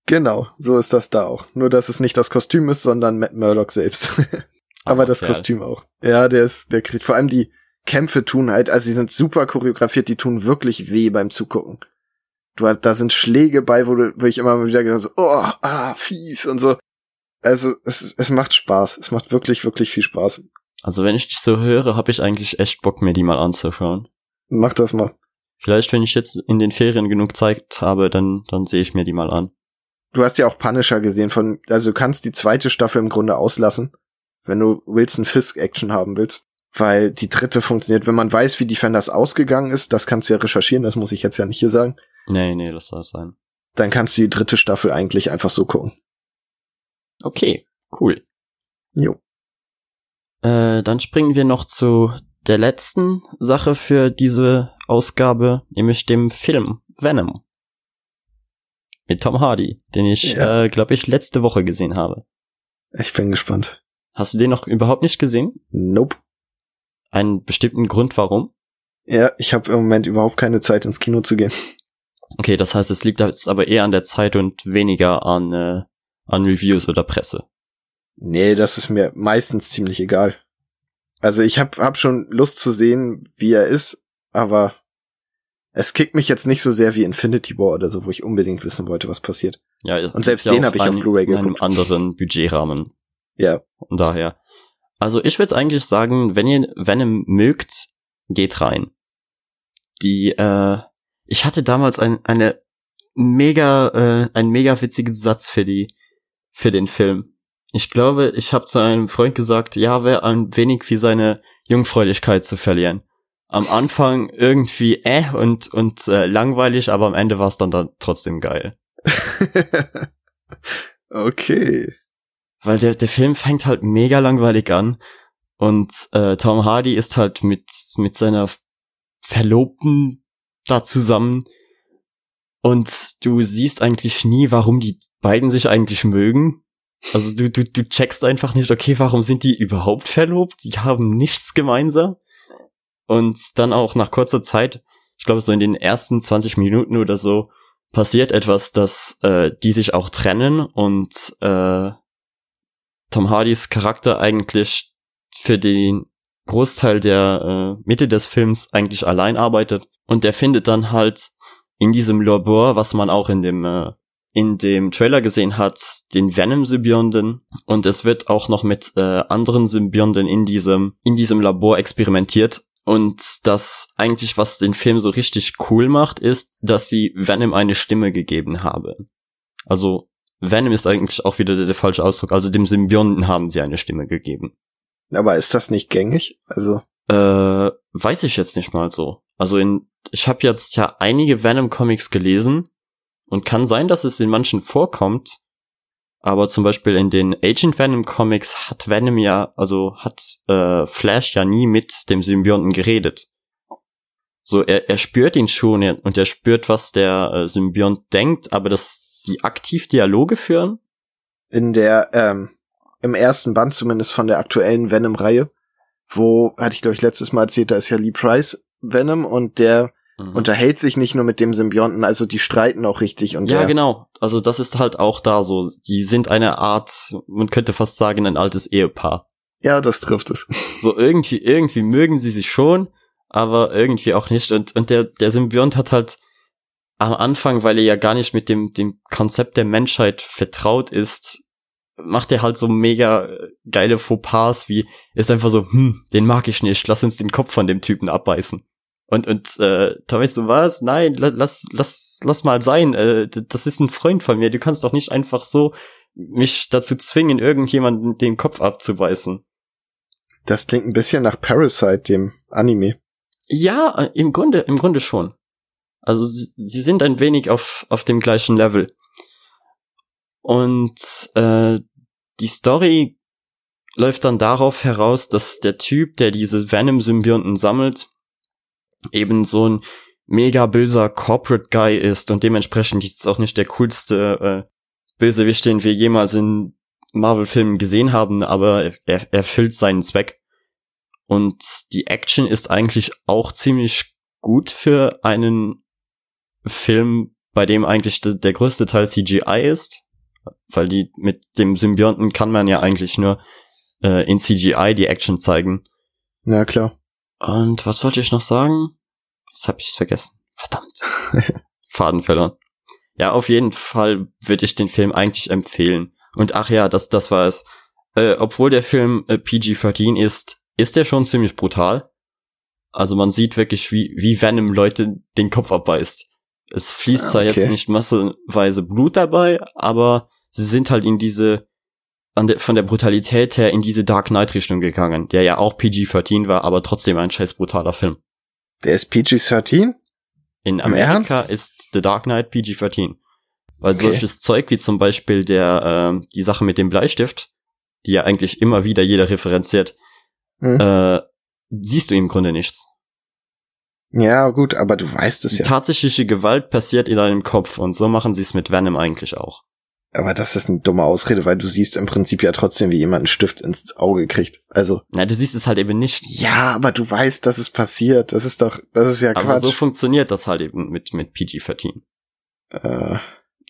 Genau, so ist das da auch. Nur, dass es nicht das Kostüm ist, sondern Matt Murdock selbst. Aber oh, das. Kostüm auch. Ja, der ist, der kriegt vor allem die Kämpfe tun halt, also sie sind super choreografiert, die tun wirklich weh beim Zugucken. Du hast, da sind Schläge bei, wo, du, wo ich immer wieder gesagt so, oh, ah, fies und so also es, es macht Spaß. Es macht wirklich, wirklich viel Spaß. Also wenn ich dich so höre, habe ich eigentlich echt Bock, mir die mal anzuschauen. Mach das mal. Vielleicht, wenn ich jetzt in den Ferien genug Zeit habe, dann, dann sehe ich mir die mal an. Du hast ja auch Punisher gesehen von, also du kannst die zweite Staffel im Grunde auslassen, wenn du Wilson Fisk Action haben willst. Weil die dritte funktioniert. Wenn man weiß, wie Defenders ausgegangen ist, das kannst du ja recherchieren, das muss ich jetzt ja nicht hier sagen. Nee, nee, das soll sein. Dann kannst du die dritte Staffel eigentlich einfach so gucken. Okay, cool. Jo. Äh, dann springen wir noch zu der letzten Sache für diese Ausgabe, nämlich dem Film Venom. Mit Tom Hardy, den ich, ja. äh, glaube ich, letzte Woche gesehen habe. Ich bin gespannt. Hast du den noch überhaupt nicht gesehen? Nope. Einen bestimmten Grund, warum? Ja, ich habe im Moment überhaupt keine Zeit ins Kino zu gehen. Okay, das heißt, es liegt jetzt aber eher an der Zeit und weniger an äh, an Reviews oder Presse? Nee, das ist mir meistens ziemlich egal. Also ich hab, hab schon Lust zu sehen, wie er ist, aber es kickt mich jetzt nicht so sehr wie Infinity War oder so, wo ich unbedingt wissen wollte, was passiert. Ja, und selbst den habe ich auf Blu-ray geguckt. In einem anderen Budgetrahmen. Ja. Und daher. Also ich würde eigentlich sagen, wenn ihr Venom mögt, geht rein. Die, äh, ich hatte damals ein, eine mega, äh, einen mega witzigen Satz für die, für den Film. Ich glaube, ich habe zu einem Freund gesagt, ja, wäre ein wenig wie seine Jungfräulichkeit zu verlieren. Am Anfang irgendwie äh und und äh, langweilig, aber am Ende war es dann, dann trotzdem geil. okay. Weil der der Film fängt halt mega langweilig an und äh, Tom Hardy ist halt mit mit seiner Verlobten da zusammen und du siehst eigentlich nie, warum die beiden sich eigentlich mögen. Also du, du, du checkst einfach nicht, okay, warum sind die überhaupt verlobt? Die haben nichts gemeinsam. Und dann auch nach kurzer Zeit, ich glaube so in den ersten 20 Minuten oder so, passiert etwas, dass äh, die sich auch trennen und äh, Tom Hardys Charakter eigentlich für den Großteil der äh, Mitte des Films eigentlich allein arbeitet. Und der findet dann halt in diesem Labor, was man auch in dem äh, in dem Trailer gesehen hat, den Venom-Symbionten. Und es wird auch noch mit äh, anderen Symbionten in diesem in diesem Labor experimentiert. Und das eigentlich was den Film so richtig cool macht, ist, dass sie Venom eine Stimme gegeben haben. Also Venom ist eigentlich auch wieder der, der falsche Ausdruck. Also dem Symbionten haben sie eine Stimme gegeben. Aber ist das nicht gängig? Also äh, weiß ich jetzt nicht mal so. Also in ich habe jetzt ja einige Venom Comics gelesen und kann sein, dass es in manchen vorkommt, aber zum Beispiel in den Agent Venom Comics hat Venom ja, also hat äh, Flash ja nie mit dem Symbionten geredet. So, er, er spürt ihn schon und er spürt, was der äh, Symbiont denkt, aber dass die aktiv Dialoge führen? In der, ähm, im ersten Band zumindest von der aktuellen Venom-Reihe, wo, hatte ich glaube ich letztes Mal erzählt, da ist ja Lee Price Venom und der mhm. unterhält sich nicht nur mit dem Symbionten, also die streiten auch richtig und Ja, genau. Also das ist halt auch da so. Die sind eine Art, man könnte fast sagen, ein altes Ehepaar. Ja, das trifft es. So irgendwie, irgendwie mögen sie sich schon, aber irgendwie auch nicht. Und, und der, der Symbiont hat halt am Anfang, weil er ja gar nicht mit dem, dem Konzept der Menschheit vertraut ist, macht er halt so mega geile Fauxpas, wie ist einfach so, hm, den mag ich nicht, lass uns den Kopf von dem Typen abbeißen. Und, und äh, Tommy so, was? Nein, lass, lass, lass mal sein. Äh, das ist ein Freund von mir. Du kannst doch nicht einfach so mich dazu zwingen, irgendjemanden den Kopf abzubeißen. Das klingt ein bisschen nach Parasite, dem Anime. Ja, äh, im Grunde, im Grunde schon. Also sie, sie sind ein wenig auf, auf dem gleichen Level. Und äh, die Story läuft dann darauf heraus, dass der Typ, der diese Venom-Symbionten sammelt, eben so ein mega böser Corporate Guy ist und dementsprechend jetzt auch nicht der coolste äh, Bösewicht, den wir jemals in Marvel-Filmen gesehen haben, aber er erfüllt seinen Zweck. Und die Action ist eigentlich auch ziemlich gut für einen Film, bei dem eigentlich de der größte Teil CGI ist, weil die mit dem Symbionten kann man ja eigentlich nur äh, in CGI die Action zeigen. Ja, klar. Und was wollte ich noch sagen? Jetzt habe ich es vergessen. Verdammt. Faden verloren. Ja, auf jeden Fall würde ich den Film eigentlich empfehlen. Und ach ja, das, das war es. Äh, obwohl der Film äh, PG-13 ist, ist der schon ziemlich brutal. Also man sieht wirklich, wie, wie Venom Leute den Kopf abbeißt. Es fließt zwar okay. jetzt nicht massenweise Blut dabei, aber sie sind halt in diese, der, von der Brutalität her in diese Dark Knight Richtung gegangen, der ja auch PG-13 war, aber trotzdem ein scheiß brutaler Film. Der ist PG-13? In Amerika ist The Dark Knight PG-13. Weil okay. solches Zeug wie zum Beispiel der, äh, die Sache mit dem Bleistift, die ja eigentlich immer wieder jeder referenziert, hm. äh, siehst du im Grunde nichts. Ja, gut, aber du weißt es ja. Tatsächliche Gewalt passiert in deinem Kopf und so machen sie es mit Venom eigentlich auch. Aber das ist eine dumme Ausrede, weil du siehst im Prinzip ja trotzdem, wie jemand einen Stift ins Auge kriegt. Also. Na, du siehst es halt eben nicht. Ja, aber du weißt, dass es passiert. Das ist doch, das ist ja Quatsch. Aber so funktioniert das halt eben mit, mit PG-13. Äh,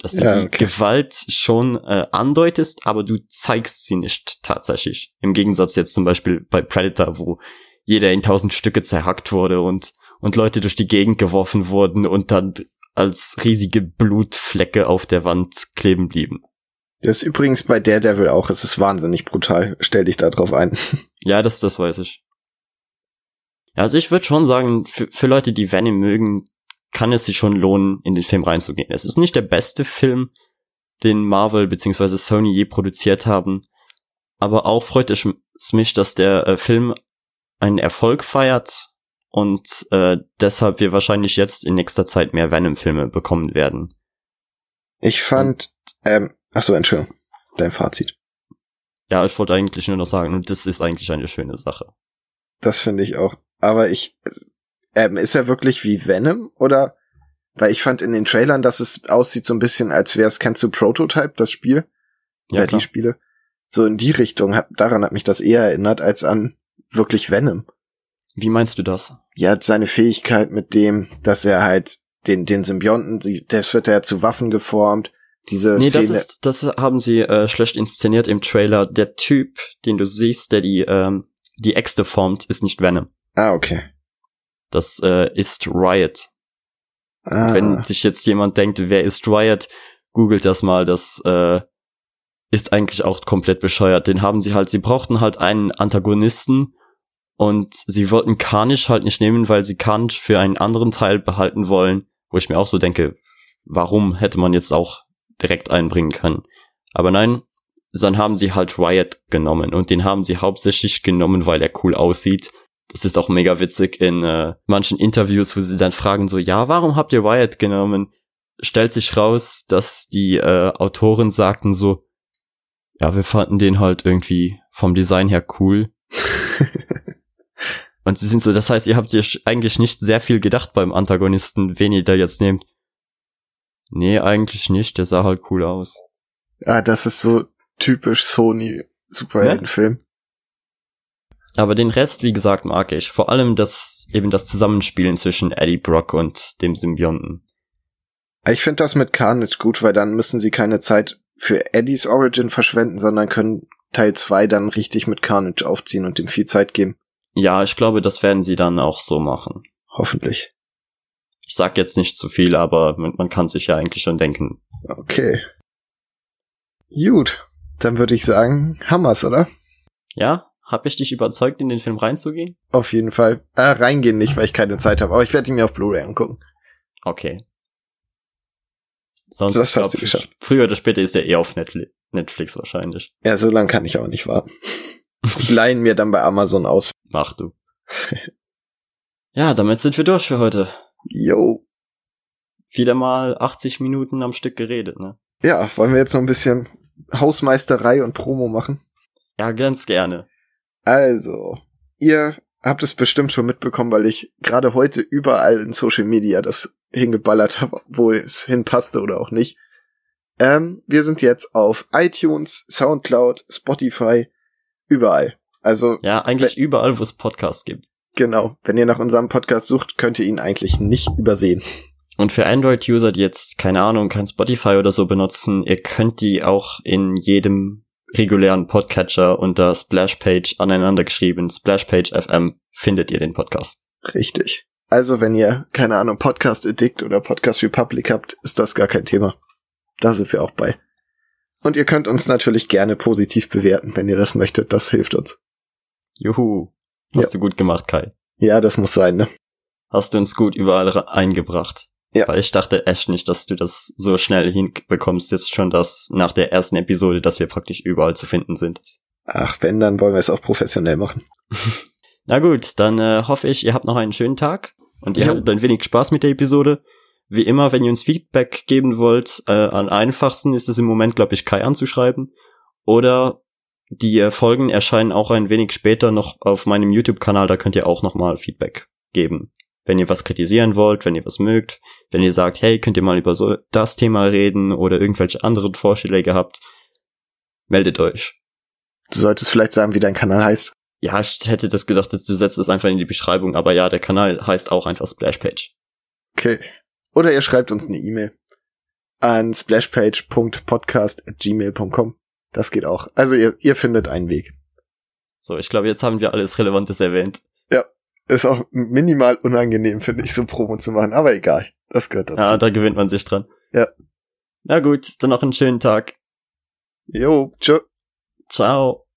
Dass du ja, die okay. Gewalt schon äh, andeutest, aber du zeigst sie nicht tatsächlich. Im Gegensatz jetzt zum Beispiel bei Predator, wo jeder in tausend Stücke zerhackt wurde und, und Leute durch die Gegend geworfen wurden und dann als riesige Blutflecke auf der Wand kleben blieben. Das ist übrigens bei Daredevil auch. Es ist wahnsinnig brutal. Stell dich da drauf ein. Ja, das, das weiß ich. Also ich würde schon sagen, für, für Leute, die Venom mögen, kann es sich schon lohnen, in den Film reinzugehen. Es ist nicht der beste Film, den Marvel bzw. Sony je produziert haben, aber auch freut es mich, dass der äh, Film einen Erfolg feiert und äh, deshalb wir wahrscheinlich jetzt in nächster Zeit mehr Venom-Filme bekommen werden. Ich fand, und, ähm, ach so, Entschuldigung, dein Fazit. Ja, ich wollte eigentlich nur noch sagen, und das ist eigentlich eine schöne Sache. Das finde ich auch. Aber ich, ähm, ist er wirklich wie Venom oder? Weil ich fand in den Trailern, dass es aussieht so ein bisschen, als wäre es, kennst du Prototype, das Spiel? Ja, ja die Spiele. So in die Richtung, hat, daran hat mich das eher erinnert, als an wirklich Venom. Wie meinst du das? Ja, seine Fähigkeit mit dem, dass er halt den, den Symbionten, die, das wird ja zu Waffen geformt. Diese Nee, Szene. das ist, das haben sie äh, schlecht inszeniert im Trailer. Der Typ, den du siehst, der die, ähm, die Äxte formt, ist nicht Venom. ah, okay. Das äh, ist Riot. Ah, Wenn sich jetzt jemand denkt, wer ist Riot, googelt das mal, das äh, ist eigentlich auch komplett bescheuert. Den haben sie halt, sie brauchten halt einen Antagonisten und sie wollten Carnage halt nicht nehmen, weil sie Carnage für einen anderen Teil behalten wollen, wo ich mir auch so denke, warum hätte man jetzt auch direkt einbringen können. Aber nein, dann haben sie halt Riot genommen und den haben sie hauptsächlich genommen, weil er cool aussieht. Das ist auch mega witzig in äh, manchen Interviews, wo sie dann fragen so, ja, warum habt ihr Riot genommen? Stellt sich raus, dass die äh, Autoren sagten so, ja, wir fanden den halt irgendwie vom Design her cool. Und sie sind so, das heißt, ihr habt ihr eigentlich nicht sehr viel gedacht beim Antagonisten, wen ihr da jetzt nehmt. Nee, eigentlich nicht, der sah halt cool aus. ah, das ist so typisch Sony Superheldenfilm. Aber den Rest, wie gesagt, mag ich. Vor allem das, eben das Zusammenspielen zwischen Eddie Brock und dem Symbionten. Ich finde das mit Carnage gut, weil dann müssen sie keine Zeit für Eddies Origin verschwenden, sondern können Teil 2 dann richtig mit Carnage aufziehen und ihm viel Zeit geben. Ja, ich glaube, das werden sie dann auch so machen. Hoffentlich. Ich sag jetzt nicht zu viel, aber man kann sich ja eigentlich schon denken. Okay. Gut. Dann würde ich sagen, Hammers, oder? Ja, hab ich dich überzeugt, in den Film reinzugehen? Auf jeden Fall. Äh, reingehen nicht, weil ich keine Zeit habe, aber ich werde ihn mir auf Blu-ray angucken. Okay. Sonst, Das hast du geschafft. früher oder später ist er eh auf Netfli- Netflix wahrscheinlich. Ja, so lange kann ich auch nicht warten. Ich leihe ihn mir dann bei Amazon aus. Mach du. ja, damit sind wir durch für heute. Yo. Wieder mal 80 Minuten am Stück geredet, ne? Ja, wollen wir jetzt noch ein bisschen Hausmeisterei und Promo machen? Ja, ganz gerne. Also, ihr habt es bestimmt schon mitbekommen, weil ich gerade heute überall in Social Media das hingeballert habe, wo es hinpasste oder auch nicht. Ähm, wir sind jetzt auf iTunes, Soundcloud, Spotify, überall. Also Ja, eigentlich überall, wo es Podcasts gibt. genau, wenn ihr nach unserem Podcast sucht, könnt ihr ihn eigentlich nicht übersehen. Und für Android-User, die jetzt, keine Ahnung, kein Spotify oder so benutzen, ihr könnt die auch in jedem regulären Podcatcher unter Splashpage aneinander geschrieben, Splashpage FM, findet ihr den Podcast. Richtig. Also wenn ihr, keine Ahnung, Podcast Addict oder Podcast Republic habt, ist das gar kein Thema. Da sind wir auch bei. Und ihr könnt uns natürlich gerne positiv bewerten, wenn ihr das möchtet. Das hilft uns. Juhu. Hast Ja. du gut gemacht, Kai. Ja, das muss sein, ne? Hast du uns gut überall eingebracht. Ja. Weil ich dachte echt nicht, dass du das so schnell hinbekommst, jetzt schon das nach der ersten Episode, dass wir praktisch überall zu finden sind. Ach, wenn, dann wollen wir es auch professionell machen. Na gut, dann äh, hoffe ich, ihr habt noch einen schönen Tag und ihr Jo. hattet ein wenig Spaß mit der Episode. Wie immer, wenn ihr uns Feedback geben wollt, äh, am einfachsten ist es im Moment, glaube ich, Kai anzuschreiben. Oder die äh, Folgen erscheinen auch ein wenig später noch auf meinem YouTube-Kanal, da könnt ihr auch nochmal Feedback geben. Wenn ihr was kritisieren wollt, wenn ihr was mögt, wenn ihr sagt, hey, könnt ihr mal über so das Thema reden oder irgendwelche anderen Vorschläge habt, meldet euch. Du solltest vielleicht sagen, wie dein Kanal heißt. Ja, ich hätte das gedacht, du setzt es einfach in die Beschreibung, aber ja, der Kanal heißt auch einfach Splashpage. Okay. Oder ihr schreibt uns eine E-Mail an splashpage.podcast.gmail.com. Das geht auch. Also ihr, ihr findet einen Weg. So, ich glaube, jetzt haben wir alles Relevantes erwähnt. Ist auch minimal unangenehm, finde ich, so Promo zu machen, aber egal. Das gehört dazu. Ja, da gewöhnt man sich dran. Ja. Na gut, dann noch einen schönen Tag. Jo, tschö. Ciao.